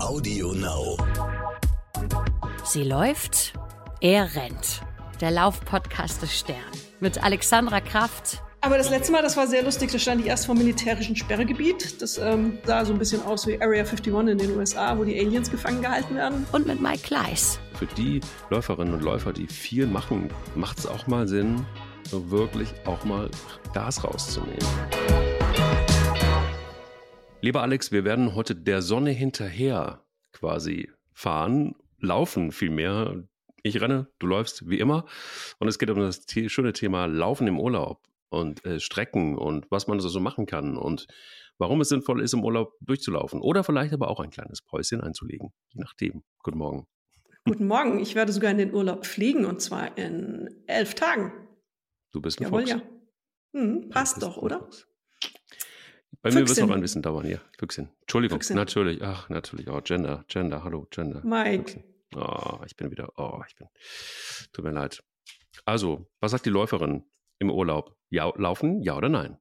Audio Now. Sie läuft, er rennt. Der Laufpodcast des Stern. Mit Alexandra Kraft. Aber das letzte Mal, das war sehr lustig, da stand ich erst vom militärischen Sperrgebiet. Das ähm, sah so ein bisschen aus wie Area 51 in den USA, wo die Aliens gefangen gehalten werden. Und mit Mike Kleiss. Für die Läuferinnen und Läufer, die viel machen, macht es auch mal Sinn, wirklich auch mal Gas rauszunehmen. Lieber Alex, wir werden heute der Sonne hinterher quasi fahren, laufen vielmehr. Ich renne, du läufst wie immer. Und es geht um das schöne Thema Laufen im Urlaub und äh, Strecken und was man so machen kann und warum es sinnvoll ist, im Urlaub durchzulaufen. Oder vielleicht aber auch ein kleines Päuschen einzulegen. Je nachdem. Guten Morgen. Guten Morgen. Ich werde sogar in den Urlaub fliegen und zwar in elf Tagen. Du bist ein Jawohl, Fuchs. ja. Hm, passt doch, oder? Fuchs. Bei mir wird es Füchsin. noch ein bisschen dauern hier. Füchsin. Entschuldigung, Füchsin. natürlich. Ach, natürlich. Oh, Gender, Gender, hallo, Gender. Mike. Füchsin. Oh, ich bin wieder. Oh, ich bin. Tut mir leid. Also, was sagt die Läuferin im Urlaub? Ja, laufen, ja oder nein?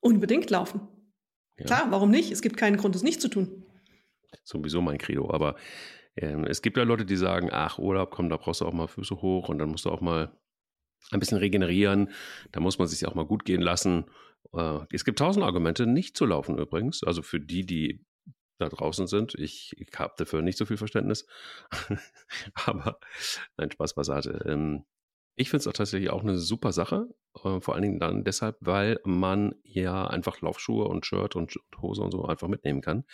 Unbedingt laufen. Ja. Klar, warum nicht? Es gibt keinen Grund, es nicht zu tun. Sowieso mein Credo. Aber ähm, es gibt ja Leute, die sagen: Ach, Urlaub, komm, da brauchst du auch mal Füße hoch und dann musst du auch mal ein bisschen regenerieren. Da muss man sich auch mal gut gehen lassen. Äh, es gibt tausend Argumente, nicht zu laufen übrigens. Also für die, die da draußen sind. Ich, ich habe dafür nicht so viel Verständnis. Aber nein, Spaß beiseite. Ähm, ich finde es auch tatsächlich auch eine super Sache. Äh, vor allen Dingen dann deshalb, weil man ja einfach Laufschuhe und Shirt und Hose und so einfach mitnehmen kann.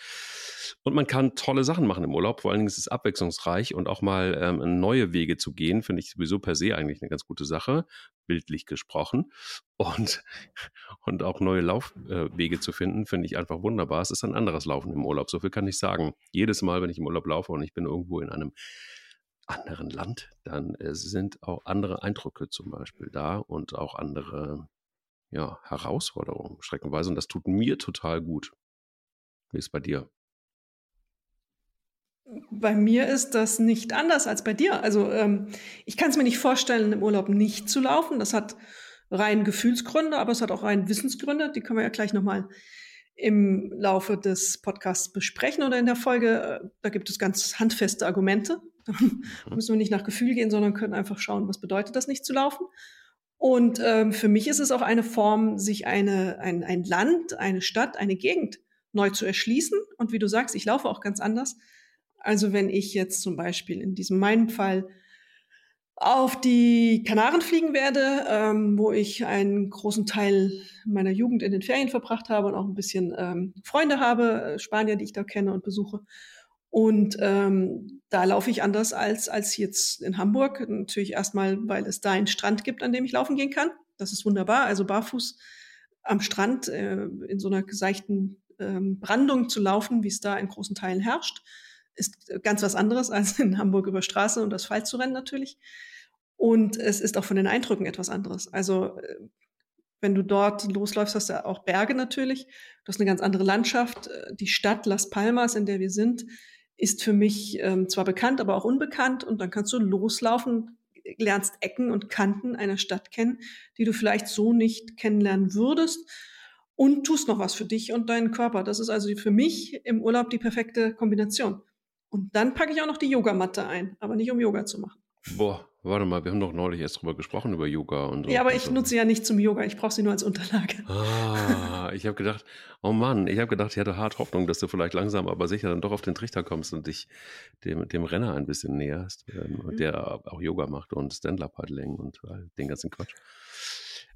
Und man kann tolle Sachen machen im Urlaub. Vor allen Dingen ist es abwechslungsreich und auch mal ähm, neue Wege zu gehen, finde ich sowieso per se eigentlich eine ganz gute Sache, bildlich gesprochen. Und, und auch neue Laufwege zu finden, finde ich einfach wunderbar. Es ist ein anderes Laufen im Urlaub. So viel kann ich sagen. Jedes Mal, wenn ich im Urlaub laufe und ich bin irgendwo in einem anderen Land, dann äh, sind auch andere Eindrücke zum Beispiel da und auch andere ja, Herausforderungen streckenweise. Und das tut mir total gut. Wie ist es bei dir? Bei mir ist das nicht anders als bei dir. Also ähm, ich kann es mir nicht vorstellen, im Urlaub nicht zu laufen. Das hat rein Gefühlsgründe, aber es hat auch rein Wissensgründe. Die können wir ja gleich nochmal im Laufe des Podcasts besprechen oder in der Folge. Äh, Da gibt es ganz handfeste Argumente. Da müssen wir nicht nach Gefühl gehen, sondern können einfach schauen, was bedeutet das nicht zu laufen. Und ähm, für mich ist es auch eine Form, sich eine, ein, ein Land, eine Stadt, eine Gegend neu zu erschließen. Und wie du sagst, ich laufe auch ganz anders. Also wenn ich jetzt zum Beispiel in diesem meinem Fall auf die Kanaren fliegen werde, ähm, wo ich einen großen Teil meiner Jugend in den Ferien verbracht habe und auch ein bisschen ähm, Freunde habe, äh, Spanier, die ich da kenne und besuche. Und ähm, da laufe ich anders als, als jetzt in Hamburg. Natürlich erstmal, weil es da einen Strand gibt, an dem ich laufen gehen kann. Das ist wunderbar. Also barfuß am Strand äh, in so einer geseichten ähm, Brandung zu laufen, wie es da in großen Teilen herrscht, ist ganz was anderes als in Hamburg über Straße und Asphalt zu rennen natürlich. Und es ist auch von den Eindrücken etwas anderes. Also äh, wenn du dort losläufst, hast du auch Berge natürlich. Du hast eine ganz andere Landschaft. Äh, Die Stadt Las Palmas, in der wir sind, ist für mich ähm, zwar bekannt, aber auch unbekannt. Und dann kannst du loslaufen, lernst Ecken und Kanten einer Stadt kennen, die du vielleicht so nicht kennenlernen würdest. Und tust noch was für dich und deinen Körper. Das ist also für mich im Urlaub die perfekte Kombination. Und dann packe ich auch noch die Yogamatte ein, aber nicht um Yoga zu machen. Boah, warte mal, wir haben doch neulich erst drüber gesprochen, über Yoga und so. Ja, aber ich nutze ja nicht zum Yoga, ich brauche sie nur als Unterlage. Ah, ich habe gedacht, oh Mann, ich habe gedacht, ich hatte hart Hoffnung, dass du vielleicht langsam, aber sicher dann doch auf den Trichter kommst und dich dem, dem Renner ein bisschen näherst, ähm, Mhm. der auch Yoga macht und Stand-Up-Paddling und all den ganzen Quatsch.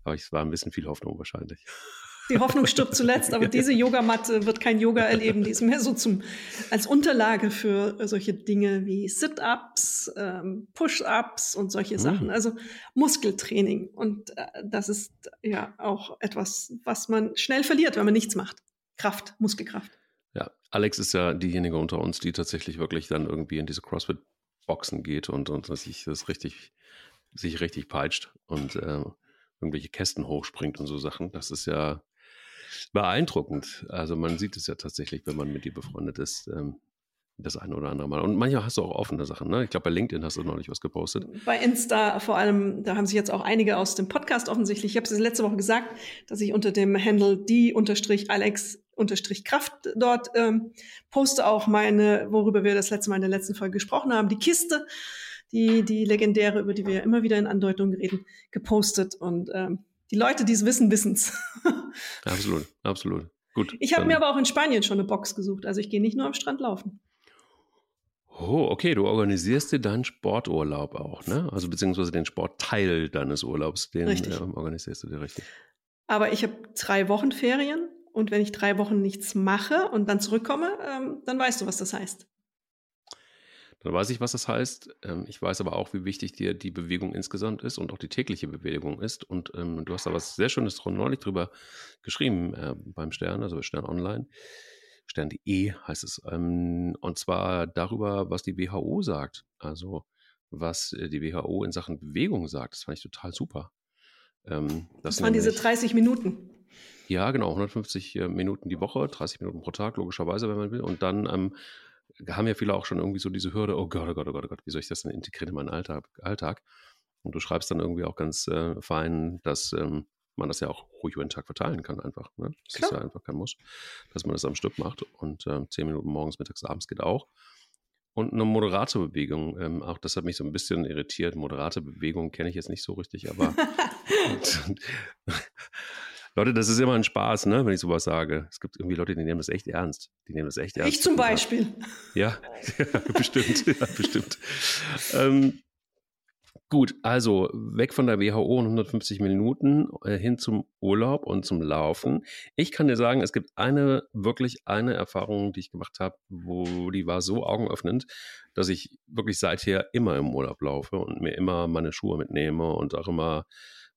Aber es war ein bisschen viel Hoffnung wahrscheinlich. Die Hoffnung stirbt zuletzt, aber diese Yogamatte wird kein Yoga erleben. Die ist mehr so zum, als Unterlage für solche Dinge wie Sit-Ups, ähm, Push-Ups und solche Mhm. Sachen. Also Muskeltraining. Und äh, das ist ja auch etwas, was man schnell verliert, wenn man nichts macht. Kraft, Muskelkraft. Ja, Alex ist ja diejenige unter uns, die tatsächlich wirklich dann irgendwie in diese CrossFit-Boxen geht und, und sich das richtig, sich richtig peitscht und äh, irgendwelche Kästen hochspringt und so Sachen. Das ist ja beeindruckend. Also man sieht es ja tatsächlich, wenn man mit dir befreundet ist, ähm, das eine oder andere Mal. Und manchmal hast du auch offene Sachen. Ne? Ich glaube, bei LinkedIn hast du neulich was gepostet. Bei Insta vor allem, da haben sich jetzt auch einige aus dem Podcast offensichtlich, ich habe es letzte Woche gesagt, dass ich unter dem Handle die unterstrich Kraft dort, ähm, poste auch meine, worüber wir das letzte Mal in der letzten Folge gesprochen haben, die Kiste, die, die legendäre, über die wir immer wieder in Andeutungen reden, gepostet. Und ähm, die Leute, die es wissen, wissen's. absolut, absolut. Gut. Ich habe mir aber auch in Spanien schon eine Box gesucht. Also ich gehe nicht nur am Strand laufen. Oh, okay, du organisierst dir deinen Sporturlaub auch, ne? Also beziehungsweise den Sportteil deines Urlaubs, den ähm, organisierst du dir richtig. Aber ich habe drei Wochen Ferien und wenn ich drei Wochen nichts mache und dann zurückkomme, ähm, dann weißt du, was das heißt. Dann weiß ich, was das heißt. Ähm, ich weiß aber auch, wie wichtig dir die Bewegung insgesamt ist und auch die tägliche Bewegung ist. Und ähm, du hast da was sehr Schönes neulich drüber geschrieben äh, beim Stern, also bei Stern Online. Stern.de heißt es. Ähm, und zwar darüber, was die WHO sagt. Also was äh, die WHO in Sachen Bewegung sagt. Das fand ich total super. Ähm, das, das waren diese 30 Minuten. Ja, genau, 150 äh, Minuten die Woche, 30 Minuten pro Tag, logischerweise, wenn man will. Und dann ähm, haben ja viele auch schon irgendwie so diese Hürde, oh Gott, oh Gott, oh Gott, oh Gott, wie soll ich das denn integrieren in meinen Alltag? Alltag? Und du schreibst dann irgendwie auch ganz äh, fein, dass ähm, man das ja auch ruhig über den Tag verteilen kann, einfach. Ne? Das Klar. ist ja einfach kein Muss, dass man das am Stück macht. Und äh, zehn Minuten morgens, mittags, abends geht auch. Und eine moderate Bewegung, ähm, auch das hat mich so ein bisschen irritiert. Moderate Bewegung kenne ich jetzt nicht so richtig, aber Leute, das ist immer ein Spaß, ne, wenn ich sowas sage. Es gibt irgendwie Leute, die nehmen das echt ernst. Die nehmen das echt ernst. Ich zum Beispiel. Ja, ja bestimmt, ja, bestimmt. Ähm, gut, also weg von der WHO und 150 Minuten äh, hin zum Urlaub und zum Laufen. Ich kann dir sagen, es gibt eine, wirklich eine Erfahrung, die ich gemacht habe, wo die war so augenöffnend, dass ich wirklich seither immer im Urlaub laufe und mir immer meine Schuhe mitnehme und auch immer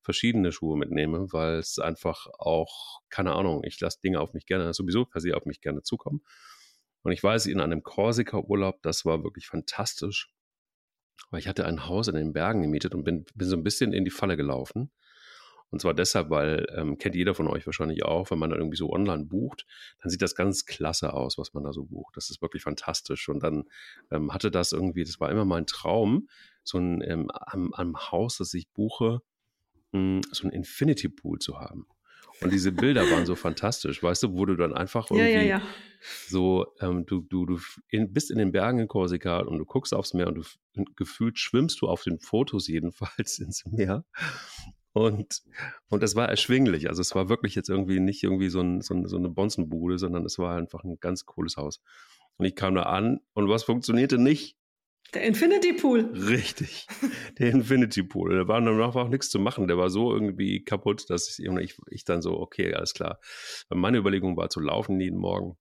verschiedene Schuhe mitnehme, weil es einfach auch, keine Ahnung, ich lasse Dinge auf mich gerne, sowieso per se auf mich gerne zukommen. Und ich weiß, in einem Korsika-Urlaub, das war wirklich fantastisch, weil ich hatte ein Haus in den Bergen gemietet und bin, bin so ein bisschen in die Falle gelaufen. Und zwar deshalb, weil, ähm, kennt jeder von euch wahrscheinlich auch, wenn man dann irgendwie so online bucht, dann sieht das ganz klasse aus, was man da so bucht. Das ist wirklich fantastisch. Und dann ähm, hatte das irgendwie, das war immer mein Traum, so ein ähm, am, am Haus, das ich buche, so ein Infinity Pool zu haben. Und diese Bilder waren so fantastisch, weißt du, wo du dann einfach irgendwie ja, ja, ja. so, ähm, du, du, du in, bist in den Bergen in Korsika und du guckst aufs Meer und du gefühlt schwimmst du auf den Fotos jedenfalls ins Meer. Und, und das war erschwinglich. Also es war wirklich jetzt irgendwie nicht irgendwie so, ein, so, ein, so eine Bonzenbude, sondern es war einfach ein ganz cooles Haus. Und ich kam da an und was funktionierte nicht? Der Infinity Pool. Richtig. Der Infinity Pool. Da war dann auch nichts zu machen. Der war so irgendwie kaputt, dass ich, ich, ich dann so, okay, alles klar. Meine Überlegung war zu laufen jeden Morgen,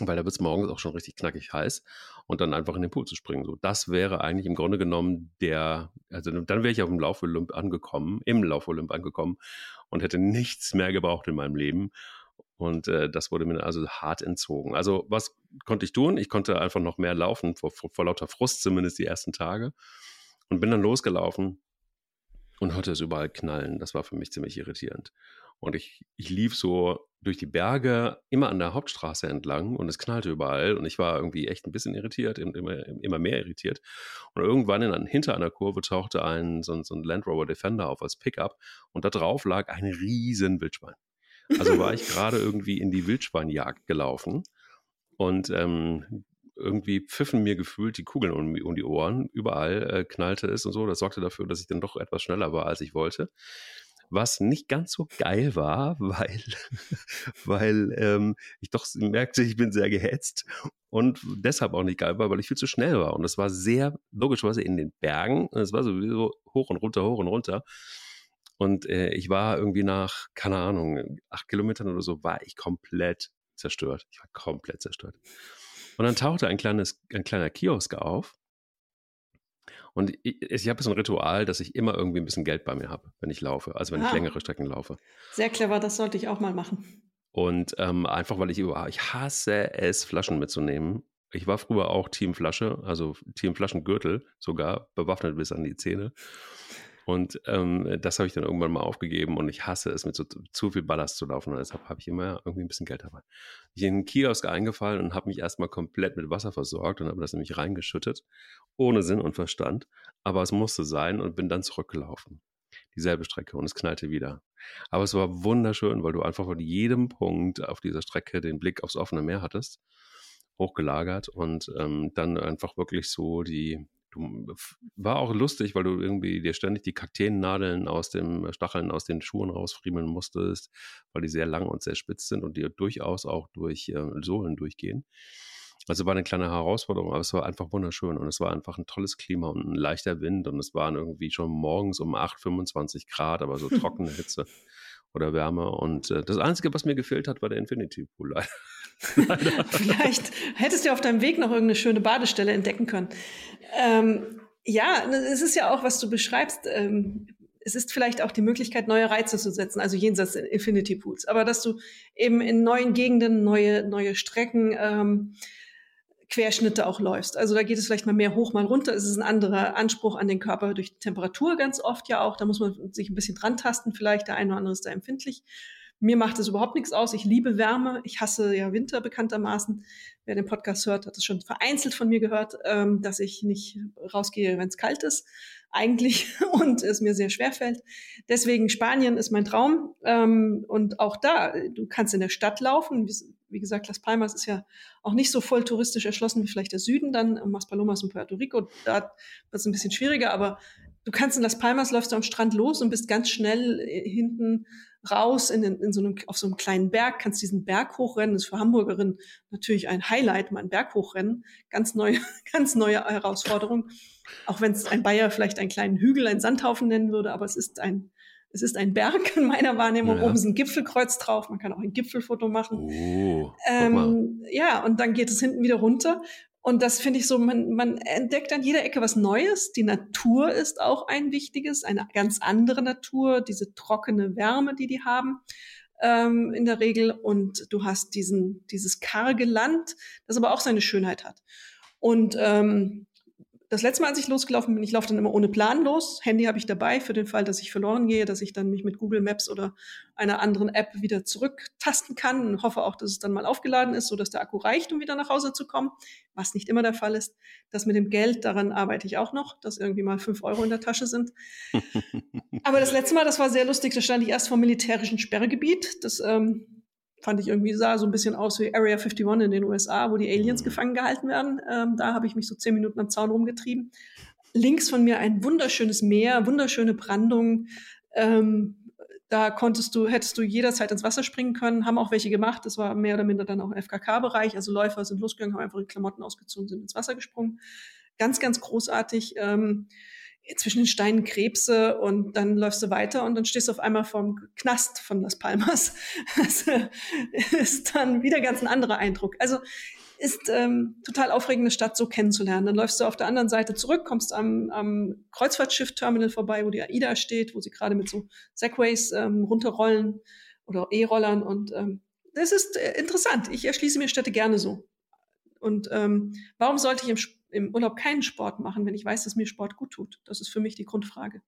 weil da wird es morgens auch schon richtig knackig heiß und dann einfach in den Pool zu springen. So, das wäre eigentlich im Grunde genommen der, also dann wäre ich auf dem Lauf-Olymp angekommen, im Lauf-Olymp angekommen und hätte nichts mehr gebraucht in meinem Leben. Und äh, das wurde mir also hart entzogen. Also was konnte ich tun? Ich konnte einfach noch mehr laufen, vor, vor, vor lauter Frust zumindest die ersten Tage. Und bin dann losgelaufen und hörte es überall knallen. Das war für mich ziemlich irritierend. Und ich, ich lief so durch die Berge immer an der Hauptstraße entlang und es knallte überall und ich war irgendwie echt ein bisschen irritiert, immer, immer mehr irritiert. Und irgendwann in, hinter einer Kurve tauchte ein so, so ein Land Rover Defender auf als Pickup und da drauf lag ein riesen Wildschwein. Also war ich gerade irgendwie in die Wildschweinjagd gelaufen und ähm, irgendwie pfiffen mir gefühlt die Kugeln um, um die Ohren. Überall äh, knallte es und so. Das sorgte dafür, dass ich dann doch etwas schneller war, als ich wollte. Was nicht ganz so geil war, weil, weil ähm, ich doch merkte, ich bin sehr gehetzt und deshalb auch nicht geil war, weil ich viel zu schnell war. Und das war sehr logischerweise in den Bergen. Es war sowieso hoch und runter, hoch und runter. Und äh, ich war irgendwie nach, keine Ahnung, acht Kilometern oder so, war ich komplett zerstört. Ich war komplett zerstört. Und dann tauchte ein, kleines, ein kleiner Kiosk auf. Und ich, ich habe so ein Ritual, dass ich immer irgendwie ein bisschen Geld bei mir habe, wenn ich laufe, also wenn ah. ich längere Strecken laufe. Sehr clever, das sollte ich auch mal machen. Und ähm, einfach, weil ich über, ich hasse es, Flaschen mitzunehmen. Ich war früher auch Team Flasche, also Team Flaschengürtel, sogar bewaffnet bis an die Zähne. Und ähm, das habe ich dann irgendwann mal aufgegeben und ich hasse es, mit so zu viel Ballast zu laufen. Und deshalb habe ich immer irgendwie ein bisschen Geld dabei. Ich bin in den Kiosk eingefallen und habe mich erstmal komplett mit Wasser versorgt und habe das nämlich reingeschüttet, ohne Sinn und Verstand. Aber es musste sein und bin dann zurückgelaufen. dieselbe Strecke und es knallte wieder. Aber es war wunderschön, weil du einfach von jedem Punkt auf dieser Strecke den Blick aufs offene Meer hattest, hochgelagert und ähm, dann einfach wirklich so die, du, war auch lustig, weil du irgendwie dir ständig die Kakteennadeln aus dem Stacheln aus den Schuhen rausfriemeln musstest, weil die sehr lang und sehr spitz sind und dir durchaus auch durch äh, Sohlen durchgehen. Also war eine kleine Herausforderung, aber es war einfach wunderschön und es war einfach ein tolles Klima und ein leichter Wind und es waren irgendwie schon morgens um 8, 25 Grad, aber so trockene Hitze oder Wärme und äh, das Einzige, was mir gefehlt hat, war der Infinity Pool leider. Vielleicht hättest du auf deinem Weg noch irgendeine schöne Badestelle entdecken können. Ähm, ja, es ist ja auch, was du beschreibst. Ähm, es ist vielleicht auch die Möglichkeit, neue Reize zu setzen, also jenseits Infinity Pools. Aber dass du eben in neuen Gegenden neue, neue Strecken ähm, Querschnitte auch läufst. Also da geht es vielleicht mal mehr hoch, mal runter. Es ist ein anderer Anspruch an den Körper durch Temperatur ganz oft ja auch. Da muss man sich ein bisschen dran tasten vielleicht. Der eine oder andere ist da empfindlich. Mir macht es überhaupt nichts aus. Ich liebe Wärme. Ich hasse ja Winter bekanntermaßen. Wer den Podcast hört, hat es schon vereinzelt von mir gehört, ähm, dass ich nicht rausgehe, wenn es kalt ist eigentlich und es mir sehr schwer fällt. Deswegen Spanien ist mein Traum. Ähm, und auch da, du kannst in der Stadt laufen. Wie gesagt, Las Palmas ist ja auch nicht so voll touristisch erschlossen wie vielleicht der Süden dann, Maspalomas und Puerto Rico. Da wird es ein bisschen schwieriger, aber du kannst in Las Palmas, läufst du am Strand los und bist ganz schnell äh, hinten raus in, in so einem, auf so einem kleinen Berg, kannst diesen Berg hochrennen. Das ist für Hamburgerinnen natürlich ein Highlight, mal einen Berg hochrennen. Ganz neue, ganz neue Herausforderung. Auch wenn es ein Bayer vielleicht einen kleinen Hügel, einen Sandhaufen nennen würde, aber es ist ein, es ist ein Berg in meiner Wahrnehmung. Ja. Oben ist ein Gipfelkreuz drauf. Man kann auch ein Gipfelfoto machen. Oh, ähm, ja, und dann geht es hinten wieder runter. Und das finde ich so, man, man entdeckt an jeder Ecke was Neues. Die Natur ist auch ein wichtiges, eine ganz andere Natur, diese trockene Wärme, die die haben ähm, in der Regel. Und du hast diesen, dieses karge Land, das aber auch seine Schönheit hat. Und ähm, das letzte Mal, als ich losgelaufen bin, ich laufe dann immer ohne Plan los. Handy habe ich dabei für den Fall, dass ich verloren gehe, dass ich dann mich mit Google Maps oder einer anderen App wieder zurücktasten kann und hoffe auch, dass es dann mal aufgeladen ist, so dass der Akku reicht, um wieder nach Hause zu kommen, was nicht immer der Fall ist. Das mit dem Geld, daran arbeite ich auch noch, dass irgendwie mal fünf Euro in der Tasche sind. Aber das letzte Mal, das war sehr lustig, da stand ich erst vor militärischen Sperrgebiet. Das ähm, fand ich irgendwie, sah so ein bisschen aus wie Area 51 in den USA, wo die Aliens mhm. gefangen gehalten werden. Ähm, da habe ich mich so zehn Minuten am Zaun rumgetrieben. Links von mir ein wunderschönes Meer, wunderschöne Brandung. Ähm, da konntest du, hättest du jederzeit ins Wasser springen können, haben auch welche gemacht. Das war mehr oder minder dann auch ein FKK-Bereich. Also Läufer sind losgegangen, haben einfach die Klamotten ausgezogen, sind ins Wasser gesprungen. Ganz, ganz großartig. Ähm, zwischen den Steinen Krebse und dann läufst du weiter und dann stehst du auf einmal vorm Knast von Las Palmas. Das ist dann wieder ganz ein anderer Eindruck. Also ist ähm, total aufregende Stadt so kennenzulernen. Dann läufst du auf der anderen Seite zurück, kommst am, am Kreuzfahrtschiff-Terminal vorbei, wo die AIDA steht, wo sie gerade mit so Segways ähm, runterrollen oder E-Rollern und ähm, das ist äh, interessant. Ich erschließe mir Städte gerne so. Und ähm, warum sollte ich im im Urlaub keinen Sport machen, wenn ich weiß, dass mir Sport gut tut? Das ist für mich die Grundfrage.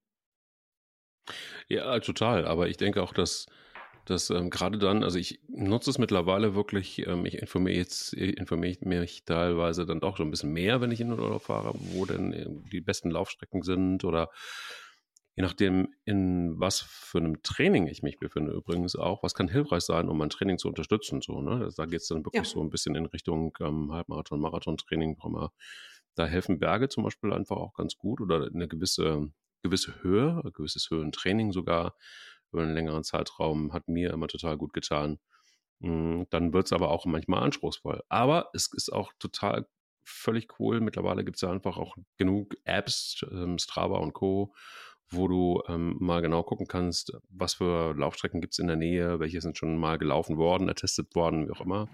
Ja, total. Aber ich denke auch, dass, dass ähm, gerade dann, also ich nutze es mittlerweile wirklich, ähm, ich informiere jetzt, informiere mich teilweise dann doch schon ein bisschen mehr, wenn ich in den Urlaub fahre, wo denn äh, die besten Laufstrecken sind oder je nachdem, in was für einem Training ich mich befinde, übrigens auch, was kann hilfreich sein, um mein Training zu unterstützen. So, ne? Da geht es dann wirklich ja. so ein bisschen in Richtung ähm, Halbmarathon, Marathon-Training, da helfen Berge zum Beispiel einfach auch ganz gut oder eine gewisse, gewisse Höhe, ein gewisses Höhentraining sogar über einen längeren Zeitraum hat mir immer total gut getan. Hm, dann wird es aber auch manchmal anspruchsvoll. Aber es ist auch total völlig cool. Mittlerweile gibt es ja einfach auch genug Apps, ähm, Strava und Co., wo du ähm, mal genau gucken kannst, was für Laufstrecken gibt es in der Nähe, welche sind schon mal gelaufen worden, ertestet worden, wie auch immer.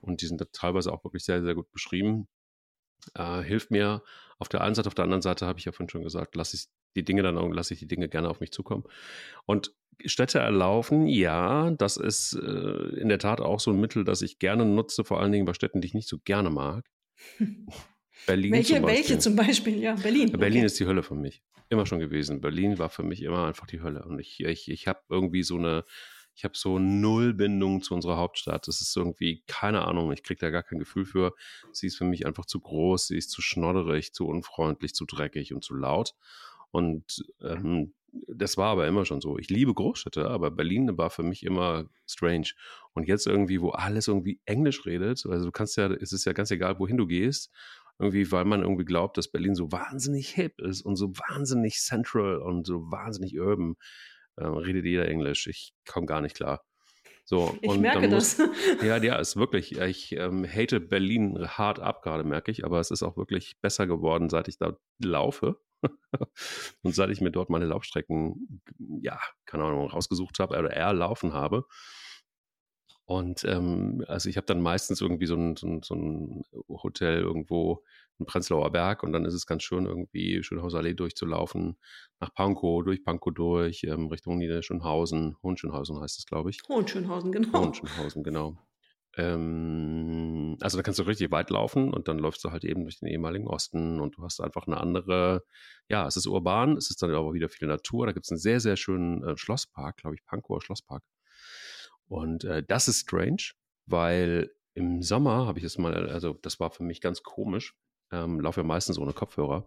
Und die sind teilweise auch wirklich sehr, sehr gut beschrieben äh, hilft mir auf der einen Seite, auf der anderen Seite habe ich ja vorhin schon gesagt, lasse ich die Dinge dann lasse ich die Dinge gerne auf mich zukommen. Und Städte erlaufen, ja, das ist äh, in der Tat auch so ein Mittel, das ich gerne nutze, vor allen Dingen bei Städten, die ich nicht so gerne mag. Berlin welche, zum welche zum Beispiel? Ja, Berlin. Berlin okay. ist die Hölle für mich. Immer schon gewesen. Berlin war für mich immer einfach die Hölle. Und ich, ich, ich habe irgendwie so eine, ich habe so null Bindung zu unserer Hauptstadt. Das ist irgendwie, keine Ahnung, ich kriege da gar kein Gefühl für. Sie ist für mich einfach zu groß, sie ist zu schnodderig, zu unfreundlich, zu dreckig und zu laut. Und ähm, das war aber immer schon so. Ich liebe Großstädte, aber Berlin war für mich immer strange. Und jetzt irgendwie, wo alles irgendwie Englisch redet, also du kannst ja, es ist ja ganz egal, wohin du gehst, irgendwie, weil man irgendwie glaubt, dass Berlin so wahnsinnig hip ist und so wahnsinnig central und so wahnsinnig urban, äh, redet jeder Englisch. Ich komme gar nicht klar. So, ich merke muss, das. Ja, ja, ist wirklich, ich ähm, hate Berlin hart ab gerade, merke ich, aber es ist auch wirklich besser geworden, seit ich da laufe. und seit ich mir dort meine Laufstrecken, ja, keine Ahnung, rausgesucht habe oder eher laufen habe. Und ähm, also ich habe dann meistens irgendwie so ein, so, ein, so ein, Hotel irgendwo in Prenzlauer Berg und dann ist es ganz schön, irgendwie Schönhauser durchzulaufen, nach Pankow, durch Pankow durch, ähm, Richtung Niederschönhausen, Hohenschönhausen heißt es, glaube ich. Hohenschönhausen, genau. Hohenschönhausen, genau. Ähm, also da kannst du richtig weit laufen und dann läufst du halt eben durch den ehemaligen Osten und du hast einfach eine andere, ja, es ist urban, es ist dann aber wieder viel Natur. Da gibt es einen sehr, sehr schönen äh, Schlosspark, glaube ich, Pankower Schlosspark. Und äh, das ist strange, weil im Sommer habe ich es mal, also das war für mich ganz komisch, ähm, laufe ja meistens ohne Kopfhörer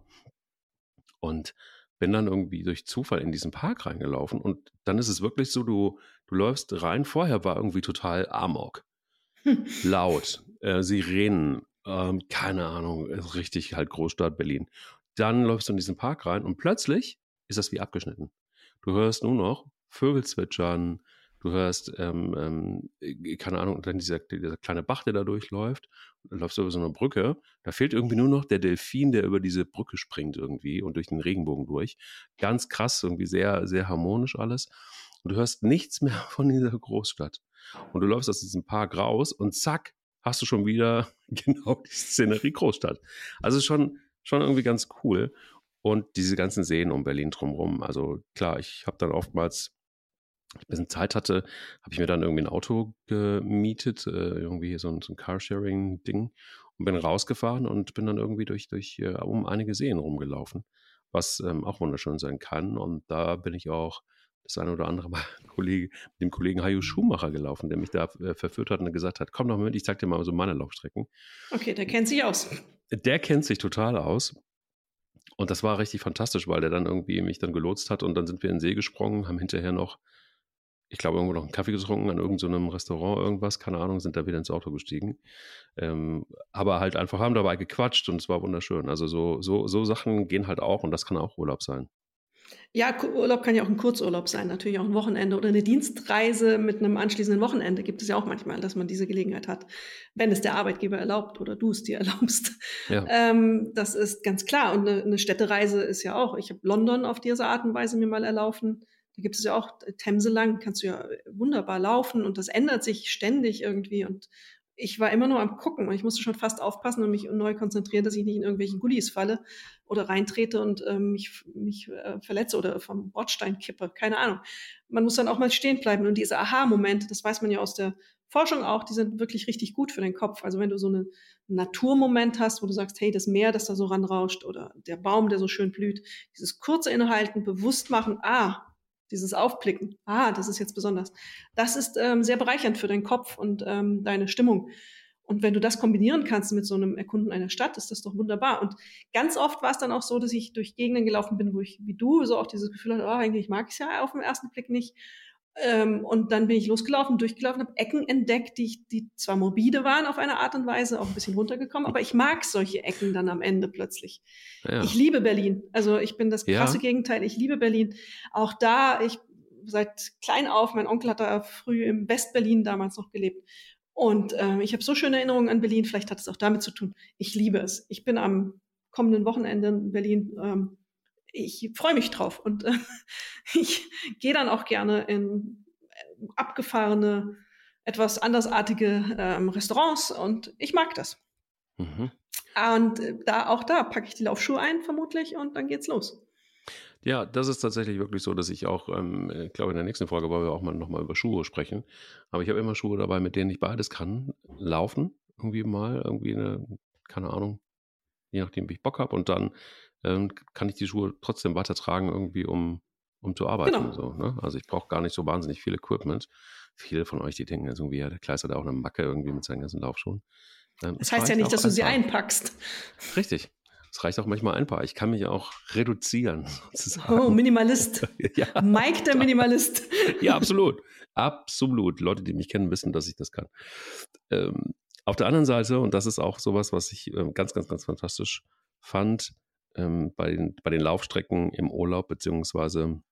und bin dann irgendwie durch Zufall in diesen Park reingelaufen und dann ist es wirklich so, du, du läufst rein, vorher war irgendwie total Amok laut, äh, Sirenen, ähm, keine Ahnung, richtig halt Großstadt Berlin. Dann läufst du in diesen Park rein und plötzlich ist das wie abgeschnitten. Du hörst nur noch Vögel zwitschern, du hörst, ähm, ähm, äh, keine Ahnung, dann dieser, dieser kleine Bach, der da durchläuft, dann läufst du über so eine Brücke, da fehlt irgendwie nur noch der Delfin, der über diese Brücke springt irgendwie und durch den Regenbogen durch. Ganz krass, irgendwie sehr, sehr harmonisch alles. Und du hörst nichts mehr von dieser Großstadt. Und du läufst aus diesem Park raus und zack, hast du schon wieder genau die Szenerie Großstadt. Also schon, schon irgendwie ganz cool. Und diese ganzen Seen um Berlin drumherum. Also klar, ich habe dann oftmals, ich ein bisschen Zeit hatte, habe ich mir dann irgendwie ein Auto gemietet, äh, irgendwie so ein, so ein Carsharing-Ding und bin rausgefahren und bin dann irgendwie durch, durch äh, um einige Seen rumgelaufen, was ähm, auch wunderschön sein kann. Und da bin ich auch das eine oder andere Mal Kollege, mit dem Kollegen Hajo Schumacher gelaufen, der mich da äh, verführt hat und gesagt hat, komm doch mit, ich zeig dir mal so meine Laufstrecken. Okay, der kennt sich aus. Der kennt sich total aus. Und das war richtig fantastisch, weil der dann irgendwie mich dann gelotst hat und dann sind wir in den See gesprungen, haben hinterher noch, ich glaube, irgendwo noch einen Kaffee getrunken an irgendeinem so Restaurant, irgendwas, keine Ahnung, sind da wieder ins Auto gestiegen. Ähm, aber halt einfach haben dabei gequatscht und es war wunderschön. Also so, so, so Sachen gehen halt auch und das kann auch Urlaub sein. Ja, Urlaub kann ja auch ein Kurzurlaub sein, natürlich auch ein Wochenende oder eine Dienstreise mit einem anschließenden Wochenende gibt es ja auch manchmal, dass man diese Gelegenheit hat, wenn es der Arbeitgeber erlaubt oder du es dir erlaubst. Ja. Ähm, das ist ganz klar. Und eine, eine Städtereise ist ja auch. Ich habe London auf diese Art und Weise mir mal erlaufen. Gibt es ja auch Themse lang, kannst du ja wunderbar laufen und das ändert sich ständig irgendwie und ich war immer nur am Gucken und ich musste schon fast aufpassen und mich neu konzentrieren, dass ich nicht in irgendwelchen Gullis falle oder reintrete und äh, mich, mich äh, verletze oder vom Bordstein kippe. Keine Ahnung. Man muss dann auch mal stehen bleiben. Und diese Aha-Momente, das weiß man ja aus der Forschung auch, die sind wirklich richtig gut für den Kopf. Also wenn du so einen Naturmoment hast, wo du sagst, hey, das Meer, das da so ranrauscht oder der Baum, der so schön blüht, dieses kurze Innehalten, bewusst machen, ah, dieses Aufblicken, ah, das ist jetzt besonders. Das ist ähm, sehr bereichernd für deinen Kopf und ähm, deine Stimmung. Und wenn du das kombinieren kannst mit so einem Erkunden einer Stadt, ist das doch wunderbar. Und ganz oft war es dann auch so, dass ich durch Gegenden gelaufen bin, wo ich, wie du, so auch dieses Gefühl hatte, oh, eigentlich mag ich es ja auf den ersten Blick nicht. Ähm, und dann bin ich losgelaufen, durchgelaufen, habe Ecken entdeckt, die, die zwar morbide waren auf eine Art und Weise, auch ein bisschen runtergekommen, aber ich mag solche Ecken dann am Ende plötzlich. Ja. Ich liebe Berlin. Also ich bin das krasse ja. Gegenteil. Ich liebe Berlin. Auch da, ich seit klein auf, mein Onkel hat da früh im Westberlin damals noch gelebt. Und äh, ich habe so schöne Erinnerungen an Berlin. Vielleicht hat es auch damit zu tun. Ich liebe es. Ich bin am kommenden Wochenende in Berlin ähm, ich freue mich drauf und äh, ich gehe dann auch gerne in äh, abgefahrene, etwas andersartige ähm, Restaurants und ich mag das. Mhm. Und äh, da auch da packe ich die Laufschuhe ein vermutlich und dann geht's los. Ja, das ist tatsächlich wirklich so, dass ich auch, ähm, ich äh, glaube, in der nächsten Folge wollen wir auch mal nochmal über Schuhe sprechen. Aber ich habe immer Schuhe dabei, mit denen ich beides kann. Laufen, irgendwie mal, irgendwie eine, keine Ahnung, je nachdem, wie ich Bock habe. Und dann ähm, kann ich die Schuhe trotzdem weitertragen, irgendwie, um, um zu arbeiten. Genau. So, ne? Also ich brauche gar nicht so wahnsinnig viel Equipment. Viele von euch, die denken jetzt irgendwie, ja, der Kleis hat auch eine Macke irgendwie mit seinen ganzen Laufschuhen. Ähm, das heißt ja nicht, dass du sie einpackst. Richtig. Es reicht auch manchmal ein paar. Ich kann mich auch reduzieren. Sozusagen. Oh, Minimalist. ja, Mike der Minimalist. ja, absolut. Absolut. Leute, die mich kennen, wissen, dass ich das kann. Ähm, auf der anderen Seite, und das ist auch sowas, was ich ähm, ganz, ganz, ganz fantastisch fand, ähm, bei, den, bei den Laufstrecken im Urlaub, beziehungsweise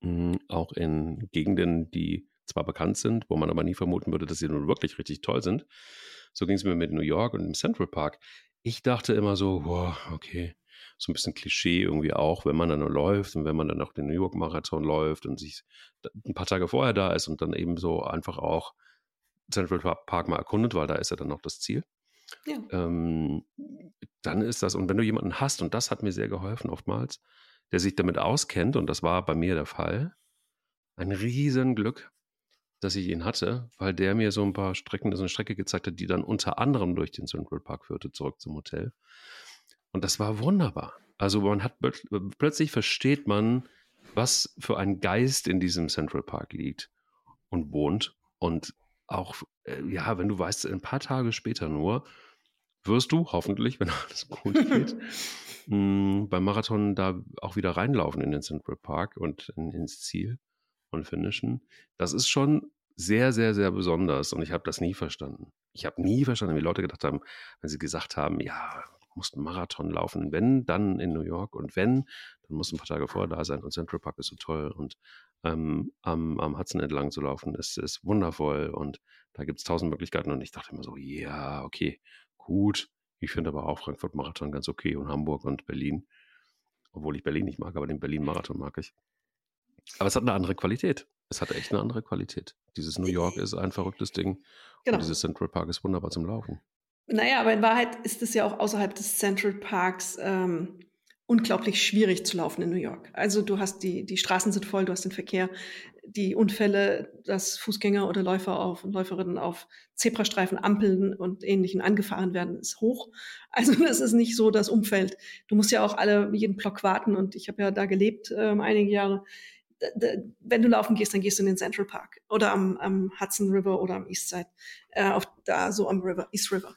mh, hm, auch in Gegenden, die zwar bekannt sind, wo man aber nie vermuten würde, dass sie nun wirklich richtig toll sind. So ging es mir mit New York und dem Central Park. Ich dachte immer so, wow, okay, so ein bisschen Klischee irgendwie auch, wenn man dann nur läuft und wenn man dann auch den New York Marathon läuft und sich ein paar Tage vorher da ist und dann eben so einfach auch Central Park mal erkundet, weil da ist ja dann noch das Ziel. Ja. Ähm, dann ist das, und wenn du jemanden hast, und das hat mir sehr geholfen oftmals, der sich damit auskennt, und das war bei mir der Fall, ein Riesenglück, dass ich ihn hatte, weil der mir so ein paar Strecken, so eine Strecke gezeigt hat, die dann unter anderem durch den Central Park führte, zurück zum Hotel. Und das war wunderbar. Also man hat plötzlich versteht man, was für ein Geist in diesem Central Park liegt und wohnt. Und auch, äh, ja, wenn du weißt, ein paar Tage später nur, wirst du hoffentlich, wenn alles gut geht, mh, beim Marathon da auch wieder reinlaufen in den Central Park und in, ins Ziel und finishen. Das ist schon sehr, sehr, sehr besonders und ich habe das nie verstanden. Ich habe nie verstanden, wie Leute gedacht haben, wenn sie gesagt haben, ja, musst einen Marathon laufen, wenn, dann in New York und wenn, dann musst du ein paar Tage vorher da sein und Central Park ist so toll und ähm, am, am Hudson entlang zu laufen, ist, ist wundervoll und da gibt es tausend Möglichkeiten und ich dachte immer so, ja, okay, gut. Ich finde aber auch Frankfurt Marathon ganz okay und Hamburg und Berlin, obwohl ich Berlin nicht mag, aber den Berlin Marathon mag ich. Aber es hat eine andere Qualität. Es hat echt eine andere Qualität. Dieses New York ist ein verrücktes Ding. Genau. Und dieses Central Park ist wunderbar zum Laufen. Naja, aber in Wahrheit ist es ja auch außerhalb des Central Parks ähm, unglaublich schwierig zu laufen in New York. Also du hast die, die Straßen sind voll, du hast den Verkehr, die Unfälle, dass Fußgänger oder Läufer auf Läuferinnen auf Zebrastreifen, Ampeln und Ähnlichen angefahren werden, ist hoch. Also das ist nicht so das Umfeld. Du musst ja auch alle jeden Block warten und ich habe ja da gelebt ähm, einige Jahre wenn du laufen gehst, dann gehst du in den Central Park oder am, am Hudson River oder am East Side, äh, auf, da so am River, East River.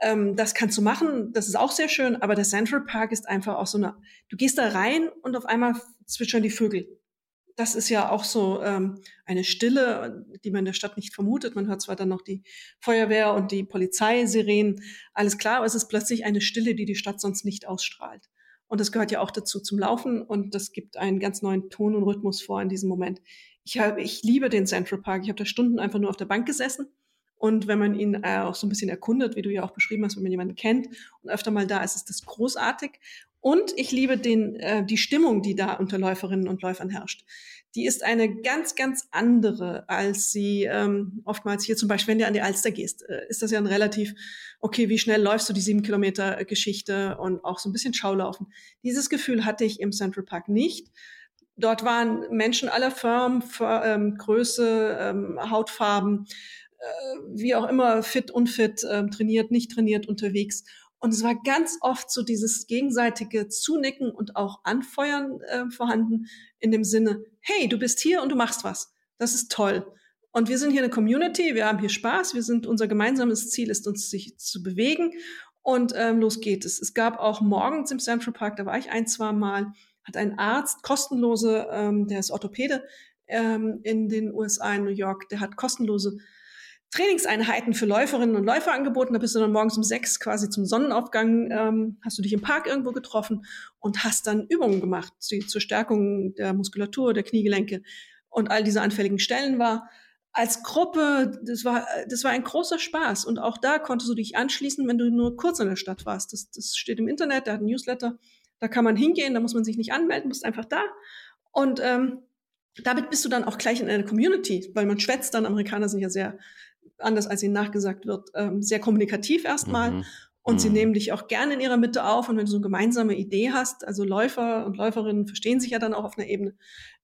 Ähm, das kannst du machen, das ist auch sehr schön, aber der Central Park ist einfach auch so eine, du gehst da rein und auf einmal zwitschern die Vögel. Das ist ja auch so ähm, eine Stille, die man in der Stadt nicht vermutet. Man hört zwar dann noch die Feuerwehr und die Polizeisirenen, alles klar, aber es ist plötzlich eine Stille, die die Stadt sonst nicht ausstrahlt. Und das gehört ja auch dazu zum Laufen und das gibt einen ganz neuen Ton und Rhythmus vor in diesem Moment. Ich, habe, ich liebe den Central Park. Ich habe da Stunden einfach nur auf der Bank gesessen. Und wenn man ihn äh, auch so ein bisschen erkundet, wie du ja auch beschrieben hast, wenn man jemanden kennt und öfter mal da ist, ist das großartig. Und ich liebe den, äh, die Stimmung, die da unter Läuferinnen und Läufern herrscht. Die ist eine ganz, ganz andere, als sie ähm, oftmals hier zum Beispiel, wenn du an die Alster gehst, äh, ist das ja ein relativ, okay, wie schnell läufst du die sieben Kilometer Geschichte und auch so ein bisschen Schaulaufen. Dieses Gefühl hatte ich im Central Park nicht. Dort waren Menschen aller Form, ähm, Größe, ähm, Hautfarben, wie auch immer, fit, unfit, ähm, trainiert, nicht trainiert unterwegs. Und es war ganz oft so dieses gegenseitige Zunicken und auch Anfeuern äh, vorhanden in dem Sinne, hey, du bist hier und du machst was. Das ist toll. Und wir sind hier eine Community, wir haben hier Spaß, wir sind, unser gemeinsames Ziel ist, uns sich zu bewegen. Und ähm, los geht es. Es gab auch morgens im Central Park, da war ich ein, zwei Mal, hat ein Arzt kostenlose, ähm, der ist Orthopäde ähm, in den USA, in New York, der hat kostenlose Trainingseinheiten für Läuferinnen und Läufer angeboten. Da bist du dann morgens um sechs quasi zum Sonnenaufgang, ähm, hast du dich im Park irgendwo getroffen und hast dann Übungen gemacht die, zur Stärkung der Muskulatur, der Kniegelenke und all diese anfälligen Stellen war. Als Gruppe, das war, das war ein großer Spaß. Und auch da konntest du dich anschließen, wenn du nur kurz in der Stadt warst. Das, das steht im Internet, da hat ein Newsletter. Da kann man hingehen, da muss man sich nicht anmelden, bist einfach da. Und ähm, damit bist du dann auch gleich in einer Community, weil man schwätzt dann. Amerikaner sind ja sehr anders als ihnen nachgesagt wird, ähm, sehr kommunikativ erstmal. Mhm. Und mhm. sie nehmen dich auch gerne in ihrer Mitte auf. Und wenn du so eine gemeinsame Idee hast, also Läufer und Läuferinnen verstehen sich ja dann auch auf einer Ebene.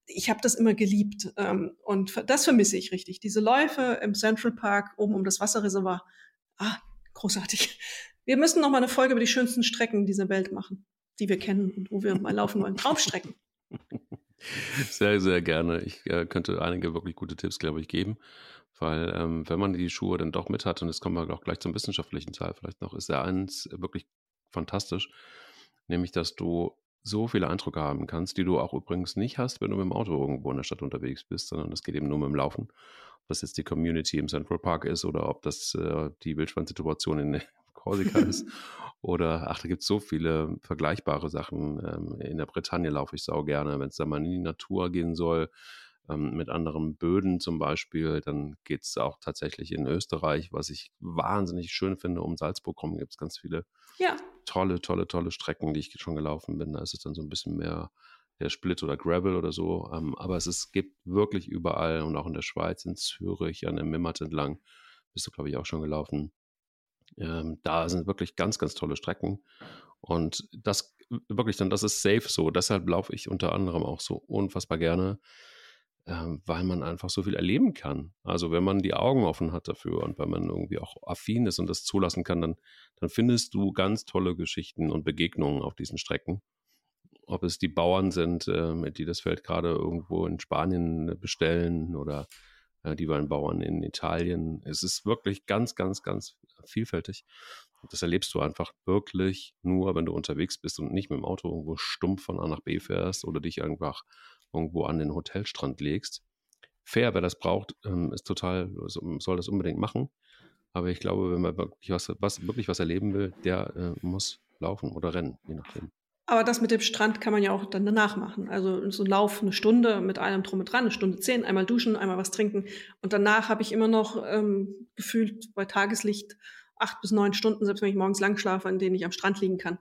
Ich habe das immer geliebt. Ähm, und das vermisse ich richtig. Diese Läufe im Central Park oben um das Wasserreservoir. Ah, großartig. Wir müssen noch mal eine Folge über die schönsten Strecken dieser Welt machen, die wir kennen und wo wir mal laufen wollen. Traumstrecken. Sehr, sehr gerne. Ich äh, könnte einige wirklich gute Tipps, glaube ich, geben. Weil ähm, wenn man die Schuhe dann doch mit hat, und jetzt kommen wir auch gleich zum wissenschaftlichen Teil vielleicht noch, ist ja eins wirklich fantastisch, nämlich dass du so viele Eindrücke haben kannst, die du auch übrigens nicht hast, wenn du mit dem Auto irgendwo in der Stadt unterwegs bist, sondern das geht eben nur mit dem Laufen. Ob das jetzt die Community im Central Park ist oder ob das äh, die Wildschweinsituation in Korsika ist oder, ach, da gibt es so viele vergleichbare Sachen. Ähm, in der Bretagne laufe ich sau gerne, wenn es da mal in die Natur gehen soll, ähm, mit anderen Böden zum Beispiel, dann geht es auch tatsächlich in Österreich, was ich wahnsinnig schön finde. Um Salzburg rum gibt es ganz viele ja. tolle, tolle, tolle Strecken, die ich schon gelaufen bin. Da ist es dann so ein bisschen mehr der Split oder Gravel oder so. Ähm, aber es ist, gibt wirklich überall und auch in der Schweiz, in Zürich, an dem Mimmert entlang, bist du, glaube ich, auch schon gelaufen. Ähm, da sind wirklich ganz, ganz tolle Strecken. Und das wirklich dann, das ist safe so. Deshalb laufe ich unter anderem auch so unfassbar gerne, ähm, weil man einfach so viel erleben kann. Also wenn man die Augen offen hat dafür und wenn man irgendwie auch affin ist und das zulassen kann, dann, dann findest du ganz tolle Geschichten und Begegnungen auf diesen Strecken. Ob es die Bauern sind, äh, die das Feld gerade irgendwo in Spanien äh, bestellen oder die Weinbauern in Italien. Es ist wirklich ganz, ganz, ganz vielfältig. Das erlebst du einfach wirklich nur, wenn du unterwegs bist und nicht mit dem Auto irgendwo stumpf von A nach B fährst oder dich einfach irgendwo an den Hotelstrand legst. Fair, wer das braucht, ähm, ist total, soll das unbedingt machen. Aber ich glaube, wenn man wirklich was, was, wirklich was erleben will, der äh, muss laufen oder rennen, je nachdem. Aber das mit dem Strand kann man ja auch dann danach machen. Also so ein Lauf, eine Stunde mit allem drum und dran, eine Stunde zehn, einmal duschen, einmal was trinken. Und danach habe ich immer noch ähm, gefühlt bei Tageslicht acht bis neun Stunden, selbst wenn ich morgens lang schlafe, in denen ich am Strand liegen kann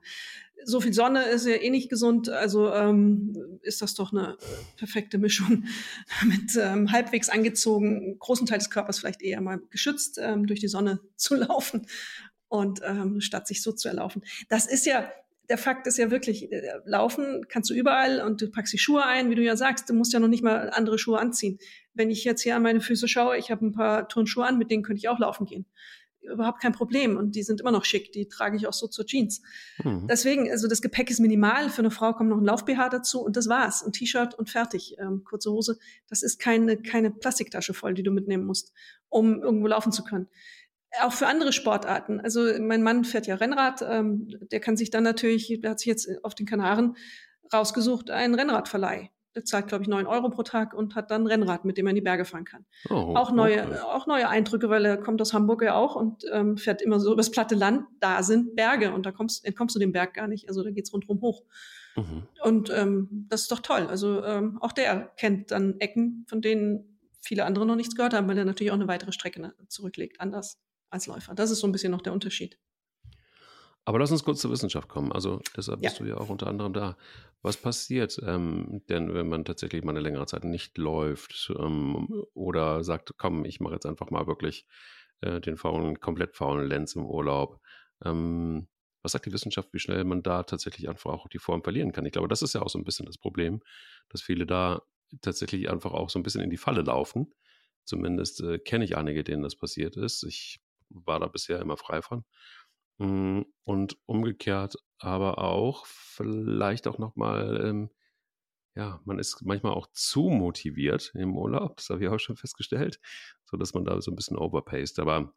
so viel Sonne ist ja eh nicht gesund, also ähm, ist das doch eine perfekte Mischung mit ähm, halbwegs angezogen, großen Teil des Körpers vielleicht eher mal geschützt, ähm, durch die Sonne zu laufen und ähm, statt sich so zu erlaufen. Das ist ja, der Fakt ist ja wirklich, äh, laufen kannst du überall und du packst die Schuhe ein, wie du ja sagst, du musst ja noch nicht mal andere Schuhe anziehen. Wenn ich jetzt hier an meine Füße schaue, ich habe ein paar Turnschuhe an, mit denen könnte ich auch laufen gehen überhaupt kein Problem und die sind immer noch schick. Die trage ich auch so zur Jeans. Mhm. Deswegen, also das Gepäck ist minimal. Für eine Frau kommt noch ein Lauf-BH dazu und das war's. Ein T-Shirt und fertig. Ähm, kurze Hose. Das ist keine, keine Plastiktasche voll, die du mitnehmen musst, um irgendwo laufen zu können. Auch für andere Sportarten. Also mein Mann fährt ja Rennrad. Ähm, der kann sich dann natürlich, der hat sich jetzt auf den Kanaren rausgesucht, einen Rennradverleih der zahlt, glaube ich, neun Euro pro Tag und hat dann ein Rennrad, mit dem er in die Berge fahren kann. Oh, auch, neue, okay. auch neue Eindrücke, weil er kommt aus Hamburg ja auch und ähm, fährt immer so übers platte Land. Da sind Berge und da kommst, entkommst du dem Berg gar nicht. Also da geht's rundherum hoch. Mhm. Und ähm, das ist doch toll. Also ähm, auch der kennt dann Ecken, von denen viele andere noch nichts gehört haben, weil er natürlich auch eine weitere Strecke zurücklegt, anders als Läufer. Das ist so ein bisschen noch der Unterschied. Aber lass uns kurz zur Wissenschaft kommen. Also deshalb ja. bist du ja auch unter anderem da. Was passiert ähm, denn, wenn man tatsächlich mal eine längere Zeit nicht läuft ähm, oder sagt, komm, ich mache jetzt einfach mal wirklich äh, den faulen, komplett faulen Lenz im Urlaub? Ähm, was sagt die Wissenschaft, wie schnell man da tatsächlich einfach auch die Form verlieren kann? Ich glaube, das ist ja auch so ein bisschen das Problem, dass viele da tatsächlich einfach auch so ein bisschen in die Falle laufen. Zumindest äh, kenne ich einige, denen das passiert ist. Ich war da bisher immer frei von. Hm, und umgekehrt aber auch vielleicht auch nochmal, ähm, ja, man ist manchmal auch zu motiviert im Urlaub, das habe ich auch schon festgestellt, so dass man da so ein bisschen overpaced. Aber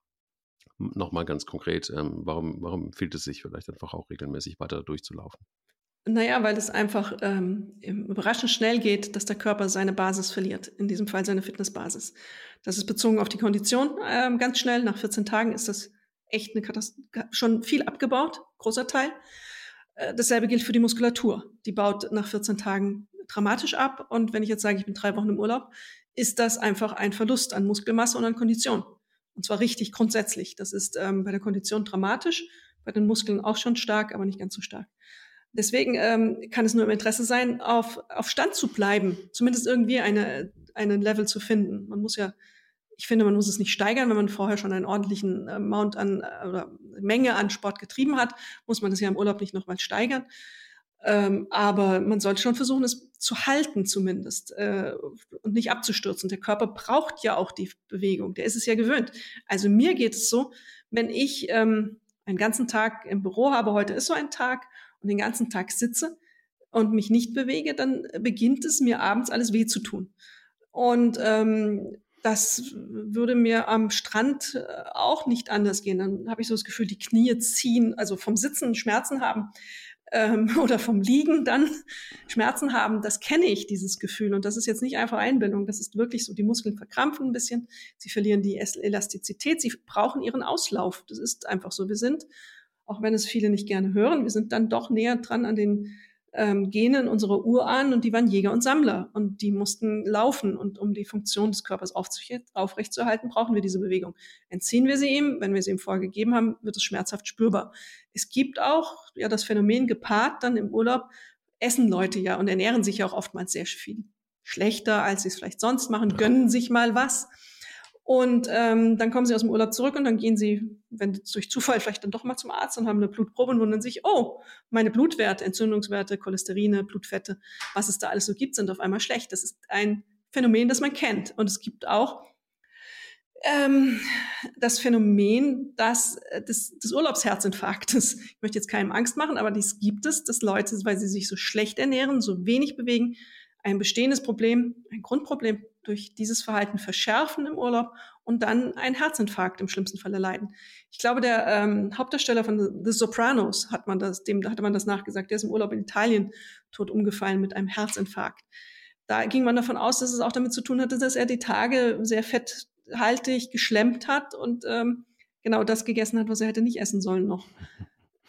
nochmal ganz konkret, ähm, warum, warum empfiehlt es sich vielleicht einfach auch regelmäßig weiter durchzulaufen? Naja, weil es einfach ähm, überraschend schnell geht, dass der Körper seine Basis verliert, in diesem Fall seine Fitnessbasis. Das ist bezogen auf die Kondition ähm, ganz schnell. Nach 14 Tagen ist das echt eine Katastrophe, schon viel abgebaut, großer Teil. Äh, dasselbe gilt für die Muskulatur. Die baut nach 14 Tagen dramatisch ab. Und wenn ich jetzt sage, ich bin drei Wochen im Urlaub, ist das einfach ein Verlust an Muskelmasse und an Kondition. Und zwar richtig grundsätzlich. Das ist ähm, bei der Kondition dramatisch, bei den Muskeln auch schon stark, aber nicht ganz so stark. Deswegen ähm, kann es nur im Interesse sein, auf, auf Stand zu bleiben, zumindest irgendwie eine, einen Level zu finden. Man muss ja ich finde, man muss es nicht steigern, wenn man vorher schon einen ordentlichen Amount an äh, oder Menge an Sport getrieben hat, muss man das ja im Urlaub nicht nochmal steigern. Ähm, aber man sollte schon versuchen, es zu halten zumindest äh, und nicht abzustürzen. Der Körper braucht ja auch die Bewegung, der ist es ja gewöhnt. Also mir geht es so, wenn ich ähm, einen ganzen Tag im Büro habe, heute ist so ein Tag, und den ganzen Tag sitze und mich nicht bewege, dann beginnt es mir abends alles weh zu tun. Und ähm, das würde mir am Strand äh, auch nicht anders gehen. Dann habe ich so das Gefühl, die Knie ziehen, also vom Sitzen Schmerzen haben ähm, oder vom Liegen dann Schmerzen haben. Das kenne ich, dieses Gefühl. Und das ist jetzt nicht einfach Einbildung. Das ist wirklich so, die Muskeln verkrampfen ein bisschen. Sie verlieren die Elastizität. Sie brauchen ihren Auslauf. Das ist einfach so. Wir sind, auch wenn es viele nicht gerne hören, wir sind dann doch näher dran an den ähm, Genen unserer Urahnen und die waren Jäger und Sammler und die mussten laufen und um die Funktion des Körpers aufrechtzuerhalten, brauchen wir diese Bewegung. Entziehen wir sie ihm, wenn wir sie ihm vorgegeben haben, wird es schmerzhaft spürbar. Es gibt auch ja das Phänomen gepaart dann im Urlaub essen Leute ja und ernähren sich ja auch oftmals sehr viel schlechter, als sie es vielleicht sonst machen, gönnen sich mal was. Und ähm, dann kommen sie aus dem Urlaub zurück und dann gehen sie, wenn durch Zufall vielleicht dann doch mal zum Arzt und haben eine Blutprobe und wundern sich, oh, meine Blutwerte, Entzündungswerte, Cholesterine, Blutfette, was es da alles so gibt, sind auf einmal schlecht. Das ist ein Phänomen, das man kennt. Und es gibt auch ähm, das Phänomen dass, äh, des, des Urlaubsherzinfarktes. Ich möchte jetzt keinem Angst machen, aber dies gibt es, dass Leute, weil sie sich so schlecht ernähren, so wenig bewegen, ein bestehendes Problem, ein Grundproblem durch dieses Verhalten verschärfen im Urlaub und dann einen Herzinfarkt im schlimmsten Falle leiden. Ich glaube, der ähm, Hauptdarsteller von The Sopranos hat man das, dem hatte man das nachgesagt. Der ist im Urlaub in Italien tot umgefallen mit einem Herzinfarkt. Da ging man davon aus, dass es auch damit zu tun hatte, dass er die Tage sehr fetthaltig geschlemmt hat und ähm, genau das gegessen hat, was er hätte nicht essen sollen noch.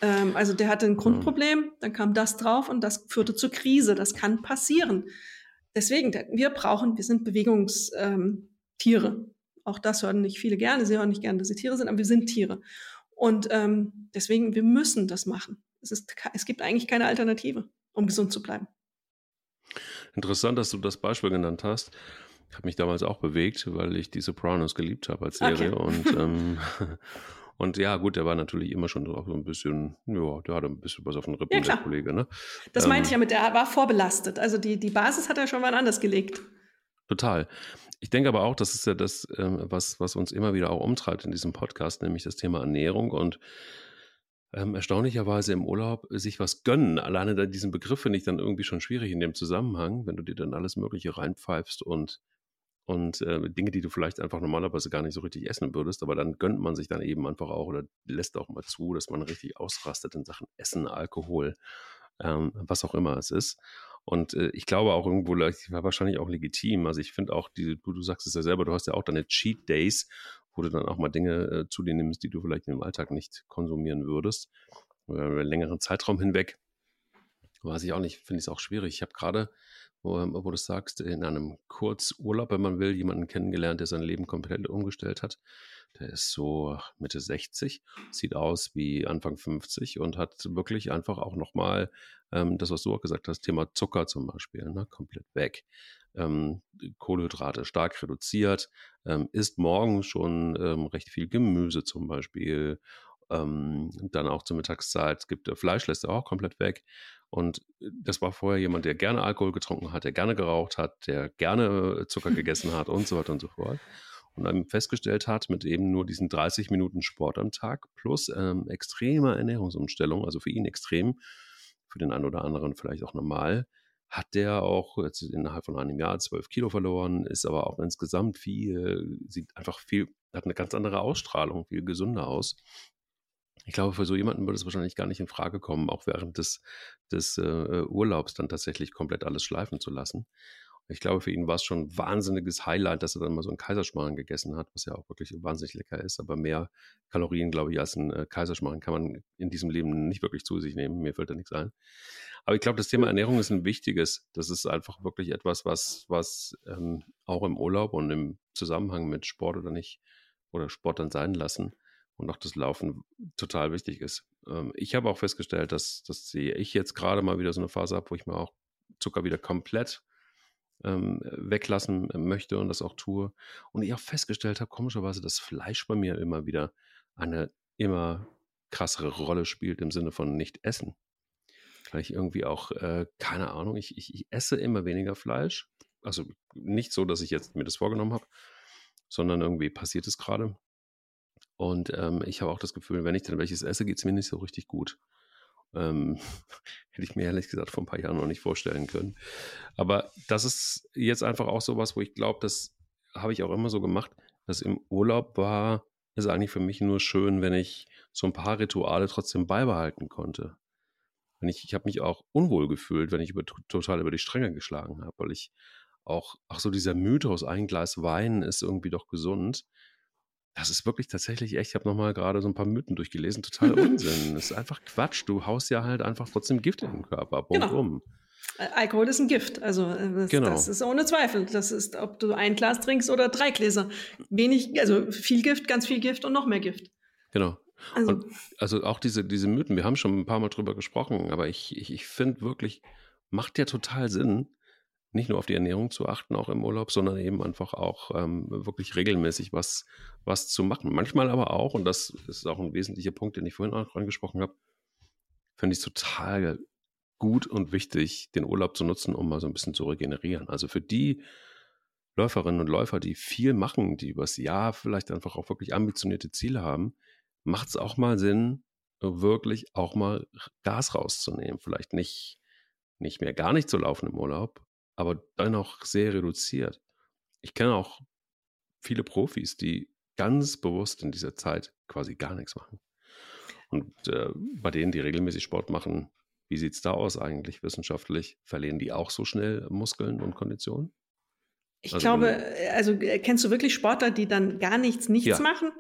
Ähm, also der hatte ein Grundproblem, dann kam das drauf und das führte zur Krise. Das kann passieren. Deswegen, wir brauchen, wir sind Bewegungstiere. Ähm, Auch das hören nicht viele gerne. Sie hören nicht gerne, dass sie Tiere sind, aber wir sind Tiere. Und ähm, deswegen, wir müssen das machen. Es, ist, es gibt eigentlich keine Alternative, um gesund zu bleiben. Interessant, dass du das Beispiel genannt hast. Ich habe mich damals auch bewegt, weil ich die Sopranos geliebt habe als Serie. Okay. Und, ähm, und ja, gut, der war natürlich immer schon auch so ein bisschen, ja, der hatte ein bisschen was auf den Rippen, ja, der Kollege. Ne? Das ähm, meinte ich ja mit, der war vorbelastet. Also die, die Basis hat er schon mal anders gelegt. Total. Ich denke aber auch, das ist ja das, ähm, was, was uns immer wieder auch umtreibt in diesem Podcast, nämlich das Thema Ernährung und ähm, erstaunlicherweise im Urlaub sich was gönnen. Alleine da diesen Begriff finde ich dann irgendwie schon schwierig in dem Zusammenhang, wenn du dir dann alles Mögliche reinpfeifst und und äh, Dinge, die du vielleicht einfach normalerweise gar nicht so richtig essen würdest, aber dann gönnt man sich dann eben einfach auch oder lässt auch mal zu, dass man richtig ausrastet in Sachen Essen, Alkohol, ähm, was auch immer es ist. Und äh, ich glaube auch irgendwo, war wahrscheinlich auch legitim. Also ich finde auch, die, du, du sagst es ja selber, du hast ja auch deine Cheat Days, wo du dann auch mal Dinge äh, zu dir nimmst, die du vielleicht im Alltag nicht konsumieren würdest. Über einen längeren Zeitraum hinweg. Weiß ich auch nicht, finde ich es auch schwierig. Ich habe gerade wo, wo du sagst, in einem Kurzurlaub, wenn man will, jemanden kennengelernt, der sein Leben komplett umgestellt hat. Der ist so Mitte 60, sieht aus wie Anfang 50 und hat wirklich einfach auch nochmal ähm, das, was du auch gesagt hast, Thema Zucker zum Beispiel, ne, komplett weg. Ähm, Kohlenhydrate stark reduziert, ähm, isst morgens schon ähm, recht viel Gemüse zum Beispiel, ähm, dann auch zur Mittagszeit gibt er Fleisch, lässt er auch komplett weg und äh, das war vorher jemand, der gerne Alkohol getrunken hat, der gerne geraucht hat, der gerne äh, Zucker gegessen hat und so weiter und so fort. Und dann festgestellt hat, mit eben nur diesen 30 Minuten Sport am Tag plus ähm, extremer Ernährungsumstellung, also für ihn extrem, für den einen oder anderen vielleicht auch normal, hat der auch jetzt innerhalb von einem Jahr zwölf Kilo verloren, ist aber auch insgesamt viel, sieht einfach viel, hat eine ganz andere Ausstrahlung, viel gesünder aus. Ich glaube, für so jemanden würde es wahrscheinlich gar nicht in Frage kommen, auch während des, des äh, Urlaubs dann tatsächlich komplett alles schleifen zu lassen. Ich glaube, für ihn war es schon ein wahnsinniges Highlight, dass er dann mal so einen Kaiserschmarrn gegessen hat, was ja auch wirklich wahnsinnig lecker ist. Aber mehr Kalorien, glaube ich, als ein äh, Kaiserschmarrn kann man in diesem Leben nicht wirklich zu sich nehmen. Mir fällt da nichts ein. Aber ich glaube, das Thema Ernährung ist ein wichtiges. Das ist einfach wirklich etwas, was, was ähm, auch im Urlaub und im Zusammenhang mit Sport oder nicht oder Sport dann sein lassen und auch das Laufen total wichtig ist. Ähm, ich habe auch festgestellt, dass, dass ich jetzt gerade mal wieder so eine Phase habe, wo ich mir auch Zucker wieder komplett ähm, weglassen möchte und das auch tue. Und ich auch festgestellt habe, komischerweise, dass Fleisch bei mir immer wieder eine immer krassere Rolle spielt im Sinne von nicht essen. Weil ich irgendwie auch, äh, keine Ahnung, ich, ich, ich esse immer weniger Fleisch. Also nicht so, dass ich jetzt mir das vorgenommen habe, sondern irgendwie passiert es gerade. Und ähm, ich habe auch das Gefühl, wenn ich dann welches esse, geht es mir nicht so richtig gut. Ähm, hätte ich mir ehrlich gesagt vor ein paar Jahren noch nicht vorstellen können. Aber das ist jetzt einfach auch sowas, wo ich glaube, dass habe ich auch immer so gemacht, dass im Urlaub war, ist eigentlich für mich nur schön, wenn ich so ein paar Rituale trotzdem beibehalten konnte. Wenn ich, ich habe mich auch unwohl gefühlt, wenn ich über, total über die Stränge geschlagen habe, weil ich auch, ach so dieser Mythos, ein Glas Wein ist irgendwie doch gesund. Das ist wirklich tatsächlich echt. Ich habe nochmal gerade so ein paar Mythen durchgelesen. Total Unsinn. das ist einfach Quatsch. Du haust ja halt einfach trotzdem Gift in den Körper. Punkt genau. um. Alkohol ist ein Gift. Also äh, das, genau. das ist ohne Zweifel. Das ist, ob du ein Glas trinkst oder drei Gläser. Wenig, also viel Gift, ganz viel Gift und noch mehr Gift. Genau. Also, und, also auch diese, diese Mythen, wir haben schon ein paar Mal drüber gesprochen, aber ich, ich, ich finde wirklich, macht ja total Sinn, nicht nur auf die Ernährung zu achten, auch im Urlaub, sondern eben einfach auch ähm, wirklich regelmäßig was, was zu machen. Manchmal aber auch, und das ist auch ein wesentlicher Punkt, den ich vorhin auch angesprochen habe, finde ich es total gut und wichtig, den Urlaub zu nutzen, um mal so ein bisschen zu regenerieren. Also für die Läuferinnen und Läufer, die viel machen, die übers Jahr vielleicht einfach auch wirklich ambitionierte Ziele haben, macht es auch mal Sinn, wirklich auch mal Gas rauszunehmen. Vielleicht nicht, nicht mehr gar nicht zu laufen im Urlaub, aber dann auch sehr reduziert. Ich kenne auch viele Profis, die ganz bewusst in dieser Zeit quasi gar nichts machen. Und äh, bei denen, die regelmäßig Sport machen, wie sieht es da aus eigentlich wissenschaftlich? Verlieren die auch so schnell Muskeln und Konditionen? Ich also, glaube, also äh, kennst du wirklich Sportler, die dann gar nichts, nichts ja. machen?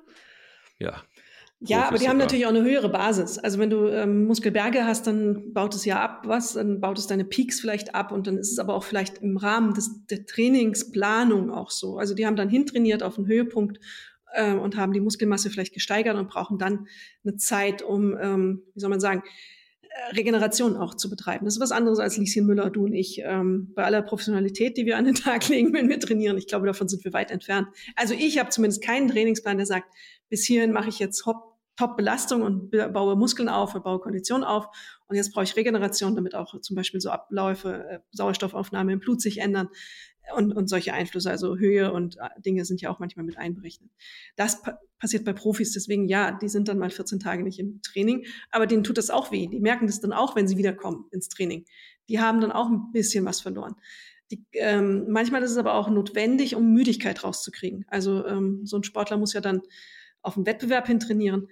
Ja. Ja, aber die haben natürlich auch eine höhere Basis. Also wenn du ähm, Muskelberge hast, dann baut es ja ab was, dann baut es deine Peaks vielleicht ab und dann ist es aber auch vielleicht im Rahmen des, der Trainingsplanung auch so. Also die haben dann hintrainiert auf den Höhepunkt äh, und haben die Muskelmasse vielleicht gesteigert und brauchen dann eine Zeit, um, ähm, wie soll man sagen, Regeneration auch zu betreiben. Das ist was anderes als Lieschen Müller, du und ich. Ähm, bei aller Professionalität, die wir an den Tag legen, wenn wir trainieren. Ich glaube, davon sind wir weit entfernt. Also ich habe zumindest keinen Trainingsplan, der sagt, bis hierhin mache ich jetzt Top-Belastung und baue Muskeln auf und baue Kondition auf. Und jetzt brauche ich Regeneration, damit auch zum Beispiel so Abläufe, äh, Sauerstoffaufnahme im Blut sich ändern und, und solche Einflüsse, also Höhe und äh, Dinge sind ja auch manchmal mit einberechnet. Das pa passiert bei Profis, deswegen ja, die sind dann mal 14 Tage nicht im Training, aber denen tut das auch weh. Die merken das dann auch, wenn sie wiederkommen ins Training. Die haben dann auch ein bisschen was verloren. Die, ähm, manchmal ist es aber auch notwendig, um Müdigkeit rauszukriegen. Also ähm, so ein Sportler muss ja dann auf den Wettbewerb hin trainieren.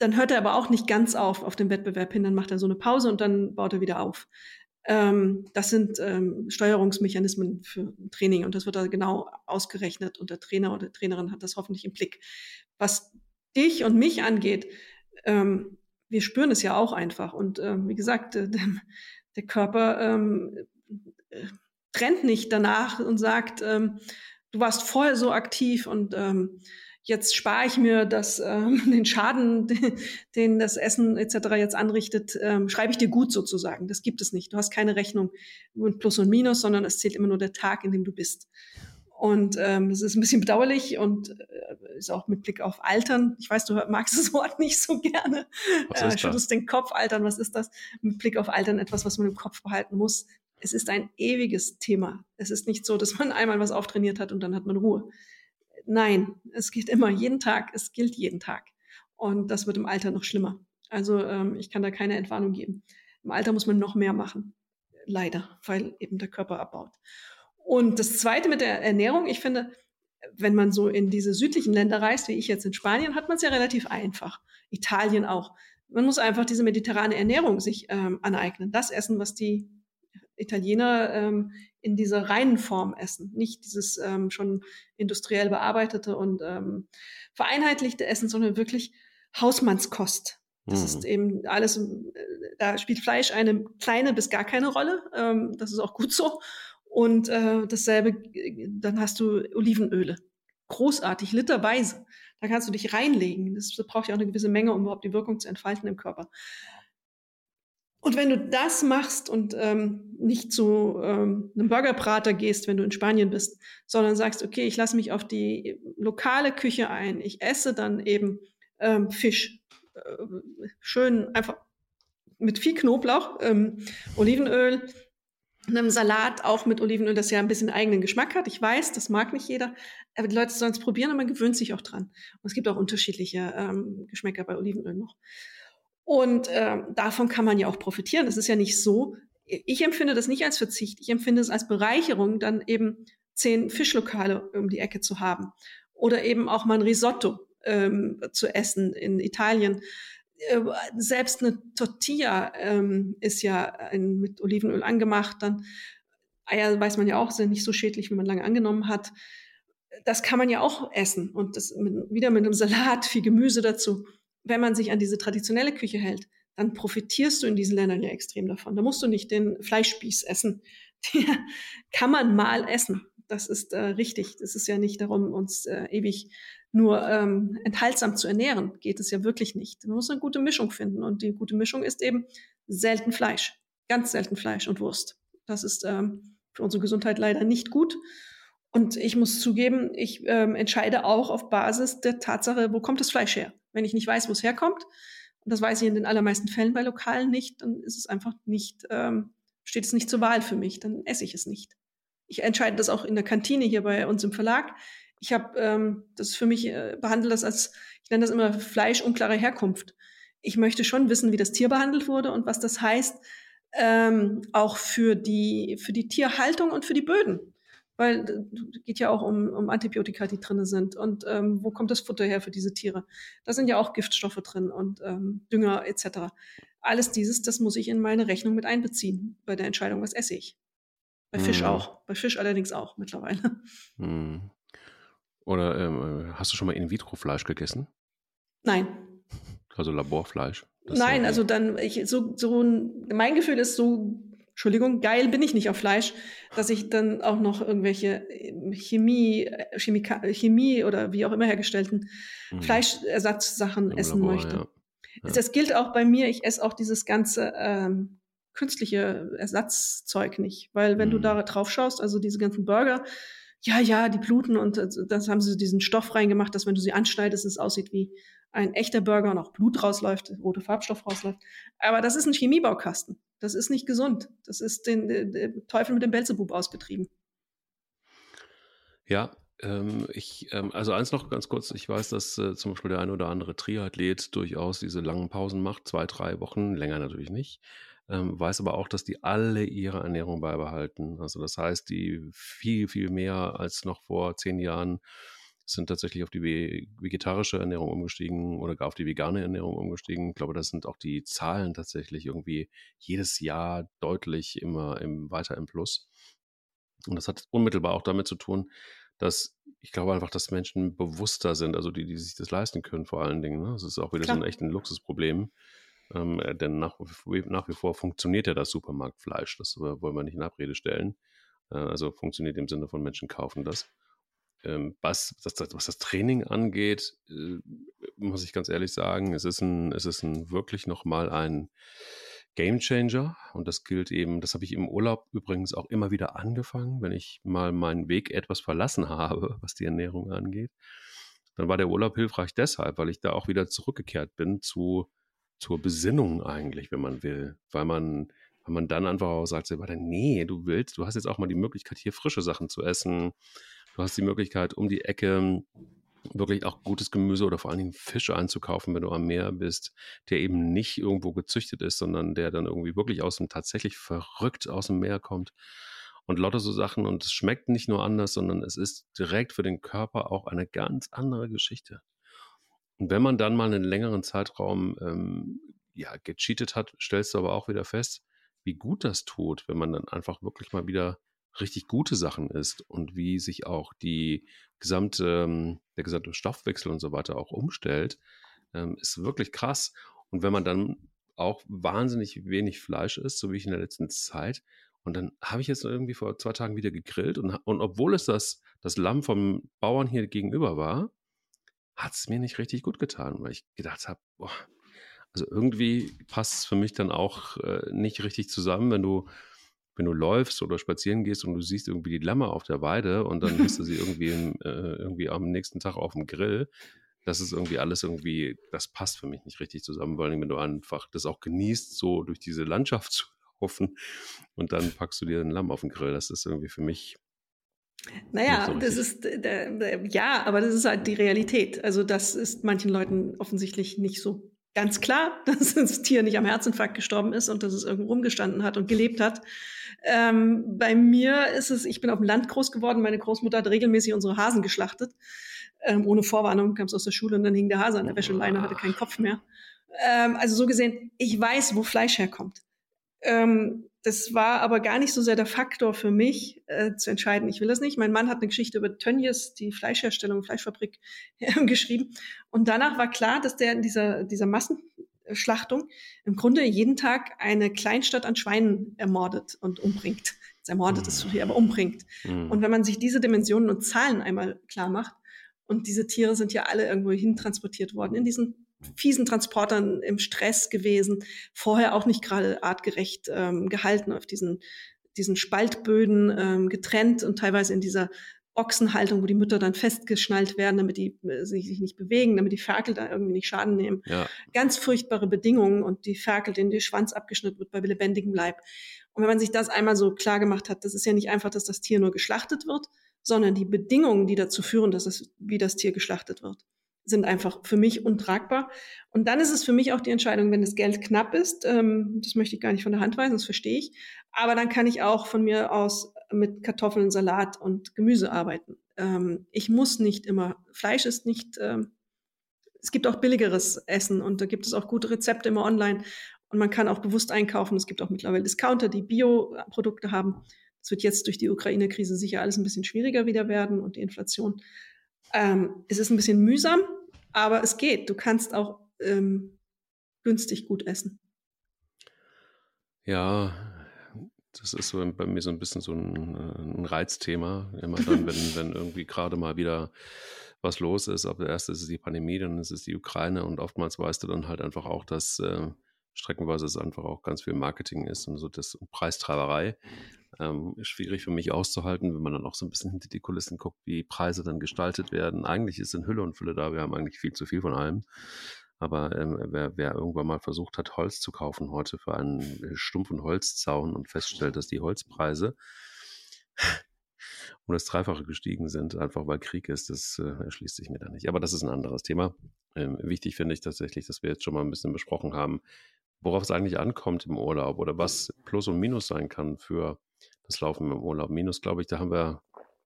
Dann hört er aber auch nicht ganz auf auf den Wettbewerb hin, dann macht er so eine Pause und dann baut er wieder auf. Ähm, das sind ähm, Steuerungsmechanismen für Training und das wird da genau ausgerechnet und der Trainer oder Trainerin hat das hoffentlich im Blick. Was dich und mich angeht, ähm, wir spüren es ja auch einfach und ähm, wie gesagt, äh, der, Körper ähm, äh, trennt nicht danach und sagt, ähm, du warst vorher so aktiv und jetzt spare ich mir das, ähm, den Schaden, den, den das Essen etc. jetzt anrichtet, ähm, schreibe ich dir gut sozusagen. Das gibt es nicht. Du hast keine Rechnung mit Plus und Minus, sondern es zählt immer nur der Tag, in dem du bist. Und ähm, das ist ein bisschen bedauerlich und äh, ist auch mit Blick auf Altern. Ich weiß, du magst das Wort nicht so gerne. Was äh, schüttelst den Kopf, Altern, was ist das? Mit Blick auf Altern etwas, was man im Kopf behalten muss. Es ist ein ewiges Thema. Es ist nicht so, dass man einmal was auftrainiert hat und dann hat man Ruhe. Nein, es gilt immer jeden Tag, es gilt jeden Tag. Und das wird im Alter noch schlimmer. Also ähm, ich kann da keine Entwarnung geben. Im Alter muss man noch mehr machen. Leider, weil eben der Körper abbaut. Und das Zweite mit der Ernährung, ich finde, wenn man so in diese südlichen Länder reist, wie ich jetzt in Spanien, hat man es ja relativ einfach. Italien auch. Man muss einfach diese mediterrane Ernährung sich ähm, aneignen. Das essen, was die Italiener ähm, in dieser reinen Form essen, nicht dieses ähm, schon industriell bearbeitete und ähm, vereinheitlichte Essen, sondern wirklich Hausmannskost. Das mhm. ist eben alles, äh, da spielt Fleisch eine kleine bis gar keine Rolle. Ähm, das ist auch gut so. Und äh, dasselbe, dann hast du Olivenöle. Großartig, literweise. Da kannst du dich reinlegen. Das braucht ja auch eine gewisse Menge, um überhaupt die Wirkung zu entfalten im Körper. Und wenn du das machst und ähm, nicht zu ähm, einem Burgerbrater gehst, wenn du in Spanien bist, sondern sagst, okay, ich lasse mich auf die lokale Küche ein, ich esse dann eben ähm, Fisch, äh, schön einfach mit viel Knoblauch, ähm, Olivenöl, einem Salat auch mit Olivenöl, das ja ein bisschen eigenen Geschmack hat. Ich weiß, das mag nicht jeder, aber die Leute sollen es probieren und man gewöhnt sich auch dran. Und es gibt auch unterschiedliche ähm, Geschmäcker bei Olivenöl noch. Und äh, davon kann man ja auch profitieren. Das ist ja nicht so. Ich empfinde das nicht als Verzicht. Ich empfinde es als Bereicherung, dann eben zehn Fischlokale um die Ecke zu haben. Oder eben auch mal ein Risotto ähm, zu essen in Italien. Äh, selbst eine Tortilla ähm, ist ja ein, mit Olivenöl angemacht. Dann Eier weiß man ja auch, sind nicht so schädlich, wie man lange angenommen hat. Das kann man ja auch essen und das mit, wieder mit einem Salat, viel Gemüse dazu. Wenn man sich an diese traditionelle Küche hält, dann profitierst du in diesen Ländern ja extrem davon. Da musst du nicht den Fleischspieß essen. Den kann man mal essen. Das ist äh, richtig. Das ist ja nicht darum, uns äh, ewig nur ähm, enthaltsam zu ernähren. Geht es ja wirklich nicht. Man muss eine gute Mischung finden. Und die gute Mischung ist eben selten Fleisch. Ganz selten Fleisch und Wurst. Das ist ähm, für unsere Gesundheit leider nicht gut. Und ich muss zugeben, ich ähm, entscheide auch auf Basis der Tatsache, wo kommt das Fleisch her? Wenn ich nicht weiß, wo es herkommt, und das weiß ich in den allermeisten Fällen bei Lokalen nicht, dann ist es einfach nicht, ähm, steht es nicht zur Wahl für mich, dann esse ich es nicht. Ich entscheide das auch in der Kantine hier bei uns im Verlag. Ich habe ähm, das für mich äh, behandelt das als, ich nenne das immer Fleisch unklare Herkunft. Ich möchte schon wissen, wie das Tier behandelt wurde und was das heißt, ähm, auch für die, für die Tierhaltung und für die Böden. Weil es geht ja auch um, um Antibiotika, die drin sind. Und ähm, wo kommt das Futter her für diese Tiere? Da sind ja auch Giftstoffe drin und ähm, Dünger etc. Alles dieses, das muss ich in meine Rechnung mit einbeziehen bei der Entscheidung, was esse ich. Bei hm. Fisch auch. Bei Fisch allerdings auch mittlerweile. Hm. Oder ähm, hast du schon mal In-vitro-Fleisch gegessen? Nein. Also Laborfleisch? Nein, also dann, ich, so, so, mein Gefühl ist so, Entschuldigung, geil bin ich nicht auf Fleisch, dass ich dann auch noch irgendwelche äh, Chemie, äh, Chemika Chemie oder wie auch immer hergestellten hm. Fleischersatzsachen essen Labor, möchte. Ja. Ja. Das gilt auch bei mir, ich esse auch dieses ganze ähm, künstliche Ersatzzeug nicht, weil wenn hm. du da drauf schaust, also diese ganzen Burger, ja, ja, die bluten und äh, das haben sie diesen Stoff reingemacht, dass wenn du sie anschneidest, es aussieht wie ein echter Burger und auch Blut rausläuft, rote Farbstoff rausläuft. Aber das ist ein Chemiebaukasten. Das ist nicht gesund. Das ist den, den, den Teufel mit dem Belzebub ausgetrieben. Ja, ähm, ich, ähm, also eins noch ganz kurz. Ich weiß, dass äh, zum Beispiel der ein oder andere Triathlet durchaus diese langen Pausen macht, zwei, drei Wochen, länger natürlich nicht. Ähm, weiß aber auch, dass die alle ihre Ernährung beibehalten. Also das heißt, die viel, viel mehr als noch vor zehn Jahren sind tatsächlich auf die vegetarische Ernährung umgestiegen oder gar auf die vegane Ernährung umgestiegen. Ich glaube, das sind auch die Zahlen tatsächlich irgendwie jedes Jahr deutlich immer im, weiter im Plus. Und das hat unmittelbar auch damit zu tun, dass ich glaube einfach, dass Menschen bewusster sind, also die, die sich das leisten können vor allen Dingen. Ne? Das ist auch wieder Klar. so ein echt ein Luxusproblem. Ähm, äh, denn nach, nach, wie vor funktioniert ja das Supermarktfleisch. Das wollen wir nicht in Abrede stellen. Äh, also funktioniert im Sinne von Menschen kaufen das. Ähm, was, das, was das Training angeht, äh, muss ich ganz ehrlich sagen, es ist ein, es ist ein wirklich nochmal ein Game Changer. Und das gilt eben, das habe ich im Urlaub übrigens auch immer wieder angefangen, wenn ich mal meinen Weg etwas verlassen habe, was die Ernährung angeht. Dann war der Urlaub hilfreich deshalb, weil ich da auch wieder zurückgekehrt bin zu, zur Besinnung eigentlich, wenn man will. Weil man, weil man dann einfach auch sagt, nee, du willst, du hast jetzt auch mal die Möglichkeit, hier frische Sachen zu essen Du hast die Möglichkeit, um die Ecke wirklich auch gutes Gemüse oder vor allen Dingen Fische einzukaufen, wenn du am Meer bist, der eben nicht irgendwo gezüchtet ist, sondern der dann irgendwie wirklich aus dem tatsächlich verrückt aus dem Meer kommt. Und lauter so Sachen. Und es schmeckt nicht nur anders, sondern es ist direkt für den Körper auch eine ganz andere Geschichte. Und wenn man dann mal einen längeren Zeitraum ähm, ja, gecheatet hat, stellst du aber auch wieder fest, wie gut das tut, wenn man dann einfach wirklich mal wieder richtig gute Sachen isst und wie sich auch die gesamte, ähm, der gesamte Stoffwechsel und so weiter auch umstellt, ähm, ist wirklich krass. Und wenn man dann auch wahnsinnig wenig Fleisch isst, so wie ich in der letzten Zeit, und dann habe ich jetzt irgendwie vor zwei Tagen wieder gegrillt und, und obwohl es das, das Lamm vom Bauern hier gegenüber war, hat es mir nicht richtig gut getan, weil ich gedacht habe, also irgendwie passt es für mich dann auch äh, nicht richtig zusammen, wenn du wenn du läufst oder spazieren gehst und du siehst irgendwie die Lämmer auf der Weide und dann hast du sie irgendwie, im, äh, irgendwie am nächsten Tag auf dem Grill. Das ist irgendwie alles irgendwie, das passt für mich nicht richtig zusammen, vor allem wenn du einfach das auch genießt, so durch diese Landschaft zu laufen und dann packst du dir ein Lamm auf den Grill. Das ist irgendwie für mich naja, so das ist, äh, ja, aber das ist halt die Realität. Also das ist manchen Leuten offensichtlich nicht so ganz klar, dass das Tier nicht am Herzinfarkt gestorben ist und dass es irgendwo rumgestanden hat und gelebt hat. Ähm, bei mir ist es, ich bin auf dem Land groß geworden, meine Großmutter hat regelmäßig unsere Hasen geschlachtet. Ähm, ohne Vorwarnung kam es aus der Schule und dann hing der Hase an der Wäscheleine, hatte keinen Kopf mehr. Ähm, also so gesehen, ich weiß, wo Fleisch herkommt. Ähm, das war aber gar nicht so sehr der Faktor für mich, äh, zu entscheiden, ich will das nicht. Mein Mann hat eine Geschichte über Tönnies, die Fleischherstellung, Fleischfabrik, äh, geschrieben. Und danach war klar, dass der in dieser, dieser Massenschlachtung im Grunde jeden Tag eine Kleinstadt an Schweinen ermordet und umbringt. Das ermordet ist zu viel, aber umbringt. Mhm. Und wenn man sich diese Dimensionen und Zahlen einmal klar macht, und diese Tiere sind ja alle irgendwo hin transportiert worden in diesen fiesen Transportern im Stress gewesen, vorher auch nicht gerade artgerecht ähm, gehalten, auf diesen, diesen Spaltböden ähm, getrennt und teilweise in dieser Ochsenhaltung, wo die Mütter dann festgeschnallt werden, damit die äh, sich nicht bewegen, damit die Ferkel da irgendwie nicht Schaden nehmen. Ja. Ganz furchtbare Bedingungen und die Ferkel, denen der Schwanz abgeschnitten wird bei lebendigem Leib. Und wenn man sich das einmal so klar gemacht hat, das ist ja nicht einfach, dass das Tier nur geschlachtet wird, sondern die Bedingungen, die dazu führen, dass es, wie das Tier geschlachtet wird sind einfach für mich untragbar. Und dann ist es für mich auch die Entscheidung, wenn das Geld knapp ist, ähm, das möchte ich gar nicht von der Hand weisen, das verstehe ich, aber dann kann ich auch von mir aus mit Kartoffeln, Salat und Gemüse arbeiten. Ähm, ich muss nicht immer, Fleisch ist nicht, ähm, es gibt auch billigeres Essen und da gibt es auch gute Rezepte immer online und man kann auch bewusst einkaufen. Es gibt auch mittlerweile Discounter, die Bio-Produkte haben. Es wird jetzt durch die Ukraine-Krise sicher alles ein bisschen schwieriger wieder werden und die Inflation. Ähm, es ist ein bisschen mühsam, aber es geht. Du kannst auch ähm, günstig gut essen. Ja, das ist so bei mir so ein bisschen so ein, äh, ein Reizthema. Immer dann, wenn, wenn irgendwie gerade mal wieder was los ist. Aber erst ist es die Pandemie, dann ist es die Ukraine und oftmals weißt du dann halt einfach auch, dass äh, streckenweise es einfach auch ganz viel Marketing ist und so das Preistreiberei. Ähm, schwierig für mich auszuhalten, wenn man dann auch so ein bisschen hinter die Kulissen guckt, wie Preise dann gestaltet werden. Eigentlich ist in Hülle und Fülle da, wir haben eigentlich viel zu viel von allem. Aber ähm, wer, wer, irgendwann mal versucht hat, Holz zu kaufen heute für einen äh, stumpfen Holzzaun und feststellt, dass die Holzpreise um das Dreifache gestiegen sind, einfach weil Krieg ist, das äh, erschließt sich mir da nicht. Aber das ist ein anderes Thema. Ähm, wichtig finde ich tatsächlich, dass wir jetzt schon mal ein bisschen besprochen haben, worauf es eigentlich ankommt im Urlaub oder was Plus und Minus sein kann für das Laufen im Urlaub. Minus, glaube ich, da haben wir,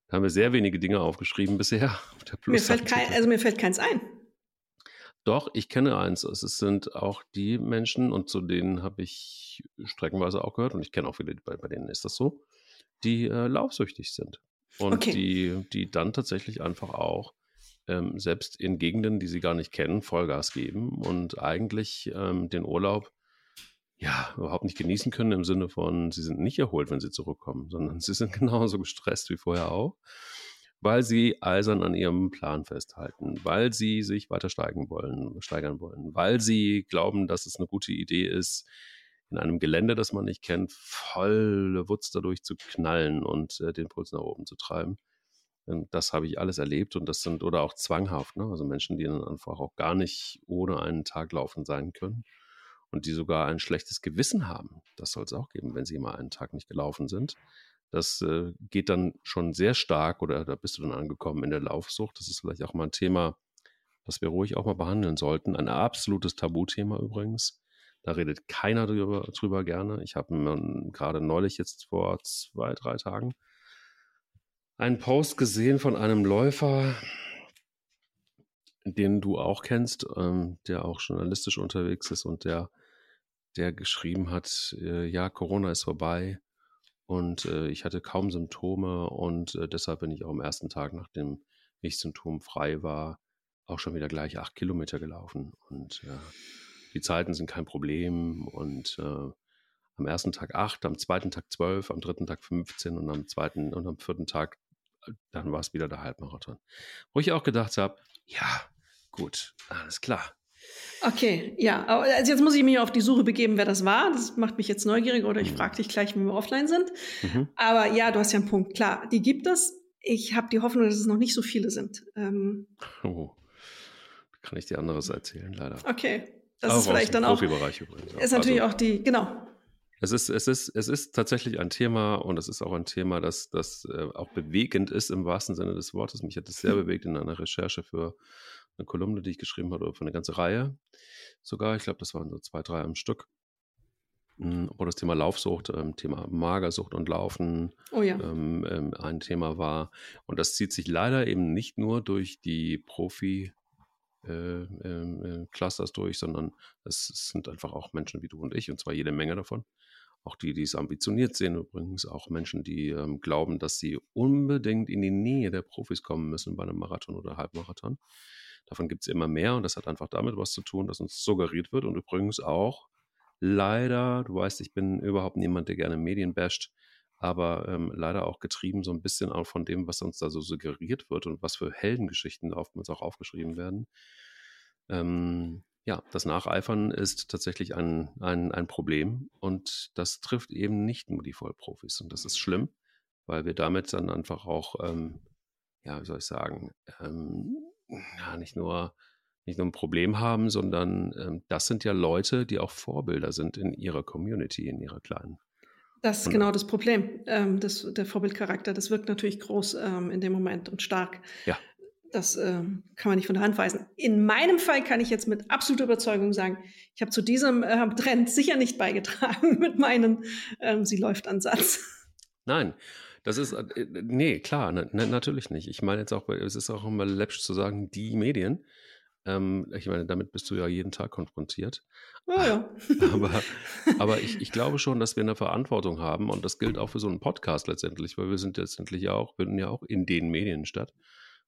da haben wir sehr wenige Dinge aufgeschrieben bisher. mir fällt kein, also mir fällt keins ein. Doch, ich kenne eins. Es sind auch die Menschen, und zu denen habe ich streckenweise auch gehört, und ich kenne auch viele, bei, bei denen ist das so, die äh, laufsüchtig sind. Und okay. die, die dann tatsächlich einfach auch ähm, selbst in Gegenden, die sie gar nicht kennen, Vollgas geben und eigentlich ähm, den Urlaub ja, überhaupt nicht genießen können im Sinne von, sie sind nicht erholt, wenn sie zurückkommen, sondern sie sind genauso gestresst wie vorher auch, weil sie eisern an ihrem Plan festhalten, weil sie sich weiter steigen wollen, steigern wollen, weil sie glauben, dass es eine gute Idee ist, in einem Gelände, das man nicht kennt, volle Wutz dadurch zu knallen und äh, den Puls nach oben zu treiben. Und das habe ich alles erlebt und das sind, oder auch zwanghaft, ne? also Menschen, die dann einfach auch gar nicht ohne einen Tag laufen sein können und die sogar ein schlechtes Gewissen haben. Das soll es auch geben, wenn sie mal einen Tag nicht gelaufen sind. Das äh, geht dann schon sehr stark oder da bist du dann angekommen in der Laufsucht. Das ist vielleicht auch mal ein Thema, das wir ruhig auch mal behandeln sollten. Ein absolutes Tabuthema übrigens. Da redet keiner drüber, drüber gerne. Ich habe gerade neulich jetzt vor zwei, drei Tagen einen Post gesehen von einem Läufer, den du auch kennst, ähm, der auch journalistisch unterwegs ist und der der geschrieben hat, äh, ja, Corona ist vorbei und äh, ich hatte kaum Symptome und äh, deshalb bin ich auch am ersten Tag, nachdem ich symptomfrei war, auch schon wieder gleich acht Kilometer gelaufen und äh, die Zeiten sind kein Problem und äh, am ersten Tag acht, am zweiten Tag zwölf, am dritten Tag 15 und am zweiten und am vierten Tag, äh, dann war es wieder der Halbmarathon. Wo ich auch gedacht habe, ja, gut, alles klar. Okay, ja. Also jetzt muss ich mich auf die Suche begeben, wer das war. Das macht mich jetzt neugierig oder ich mhm. frage dich gleich, wenn wir offline sind. Mhm. Aber ja, du hast ja einen Punkt. Klar, die gibt es. Ich habe die Hoffnung, dass es noch nicht so viele sind. Ähm, oh, kann ich dir anderes erzählen, leider. Okay, das auch ist vielleicht dann auch. Übrigens Ist natürlich also, auch die, genau. Es ist, es, ist, es ist tatsächlich ein Thema und es ist auch ein Thema, das, das äh, auch bewegend ist im wahrsten Sinne des Wortes. Mich hat es sehr bewegt in einer Recherche für eine Kolumne, die ich geschrieben habe, oder für eine ganze Reihe sogar. Ich glaube, das waren so zwei, drei am Stück. Hm, wo das Thema Laufsucht, ähm, Thema Magersucht und Laufen Oh ja. ähm, ähm, ein Thema war. Und das zieht sich leider eben nicht nur durch die Profi- äh, ähm, äh, Clusters durch, sondern es, es sind einfach auch Menschen wie du und ich, und zwar jede Menge davon. Auch die, die es ambitioniert sehen, übrigens auch Menschen, die ähm, glauben, dass sie unbedingt in die Nähe der Profis kommen müssen bei einem Marathon oder Halbmarathon. Davon gibt es immer mehr und das hat einfach damit was zu tun, dass uns suggeriert wird und übrigens auch leider, du weißt, ich bin überhaupt niemand, der gerne Medien basht, aber ähm, leider auch getrieben so ein bisschen auch von dem, was uns da so suggeriert wird und was für Heldengeschichten oftmals auch aufgeschrieben werden. Ähm, ja, das Nacheifern ist tatsächlich ein, ein, ein Problem und das trifft eben nicht nur die Vollprofis und das ist schlimm, weil wir damit dann einfach auch, ähm, ja, wie soll ich sagen, ähm, ja, nicht nur nicht nur ein Problem haben, sondern ähm, das sind ja Leute, die auch Vorbilder sind in ihrer Community, in ihrer kleinen. Das ist Und- genau das Problem. Ähm, das, der Vorbildcharakter, das wirkt natürlich groß ähm, in dem Moment und stark. Ja. Das ähm, kann man nicht von der Hand weisen. In meinem Fall kann ich jetzt mit absoluter Überzeugung sagen, ich habe zu diesem ähm, Trend sicher nicht beigetragen mit meinem ähm, Sie läuft Ansatz. Nein, das ist, äh, nee, klar, na, na, natürlich nicht. Ich meine jetzt auch, es ist auch immer läppisch zu sagen, die Medien. Ähm, ich meine, damit bist du ja jeden Tag konfrontiert. Oh ja. Aber, aber ich, ich glaube schon, dass wir eine Verantwortung haben und das gilt auch für so einen Podcast letztendlich, weil wir sind letztendlich ja auch, finden ja auch in den Medien statt.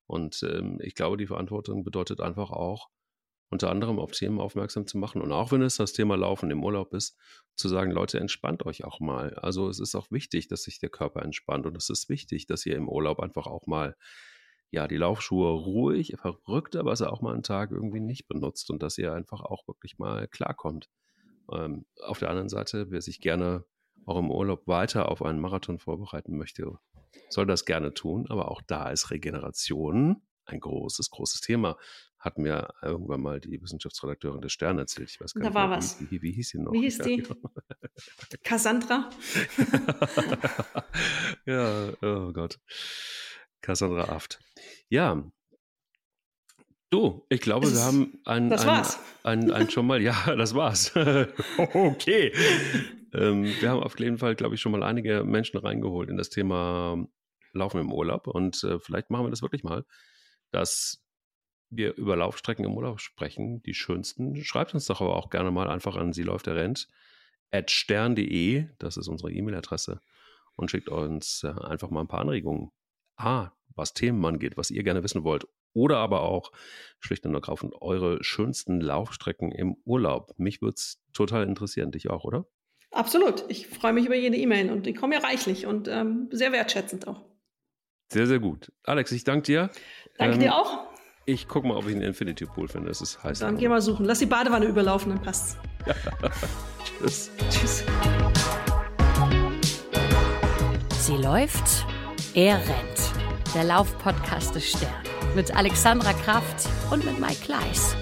Und ähm, ich glaube, die Verantwortung bedeutet einfach auch, unter anderem auf Themen aufmerksam zu machen. Und auch wenn es das Thema Laufen im Urlaub ist, zu sagen, Leute, entspannt euch auch mal. Also es ist auch wichtig, dass sich der Körper entspannt. Und es ist wichtig, dass ihr im Urlaub einfach auch mal, ja, die Laufschuhe ruhig, verrückt, aber sie auch mal einen Tag irgendwie nicht benutzt und dass ihr einfach auch wirklich mal klarkommt. Ähm, auf der anderen Seite, wer sich gerne auch im Urlaub weiter auf einen Marathon vorbereiten möchte, soll das gerne tun. Aber auch da ist Regeneration ein großes, großes Thema. Hat mir irgendwann mal die Wissenschaftsredakteurin des Stern erzählt. Ich weiß gar Da nicht, war mehr, was. Wie, wie, wie hieß sie noch? Wie hieß die? Cassandra? ja, oh Gott. Cassandra Aft. Ja. Du, ich glaube, wir haben ein, das ein, war's. Ein, ein schon mal, ja, das war's. okay. Ähm, wir haben auf jeden Fall, glaube ich, schon mal einige Menschen reingeholt in das Thema Laufen im Urlaub. Und äh, vielleicht machen wir das wirklich mal, dass wir über Laufstrecken im Urlaub sprechen, die schönsten. Schreibt uns doch aber auch gerne mal einfach an sie läuft der rennt at stern.de, das ist unsere E-Mail-Adresse, und schickt uns äh, einfach mal ein paar Anregungen. A, was Themen angeht, was ihr gerne wissen wollt. Oder aber auch schlicht und ergreifend eure schönsten Laufstrecken im Urlaub. Mich würde es total interessieren, dich auch, oder? Absolut. Ich freue mich über jede E-Mail und die kommen ja reichlich und ähm, sehr wertschätzend auch. Sehr, sehr gut. Alex, ich danke dir. Danke Ähm, dir auch. Ich gucke mal, ob ich einen Infinity Pool finde. Es ist heiß. Dann geh mal suchen. Lass die Badewanne überlaufen, dann passt's. Tschüss. Tschüss. Sie läuft, er rennt. Der Laufpodcast des Stern. Mit Alexandra Kraft und mit Mike Kleiss.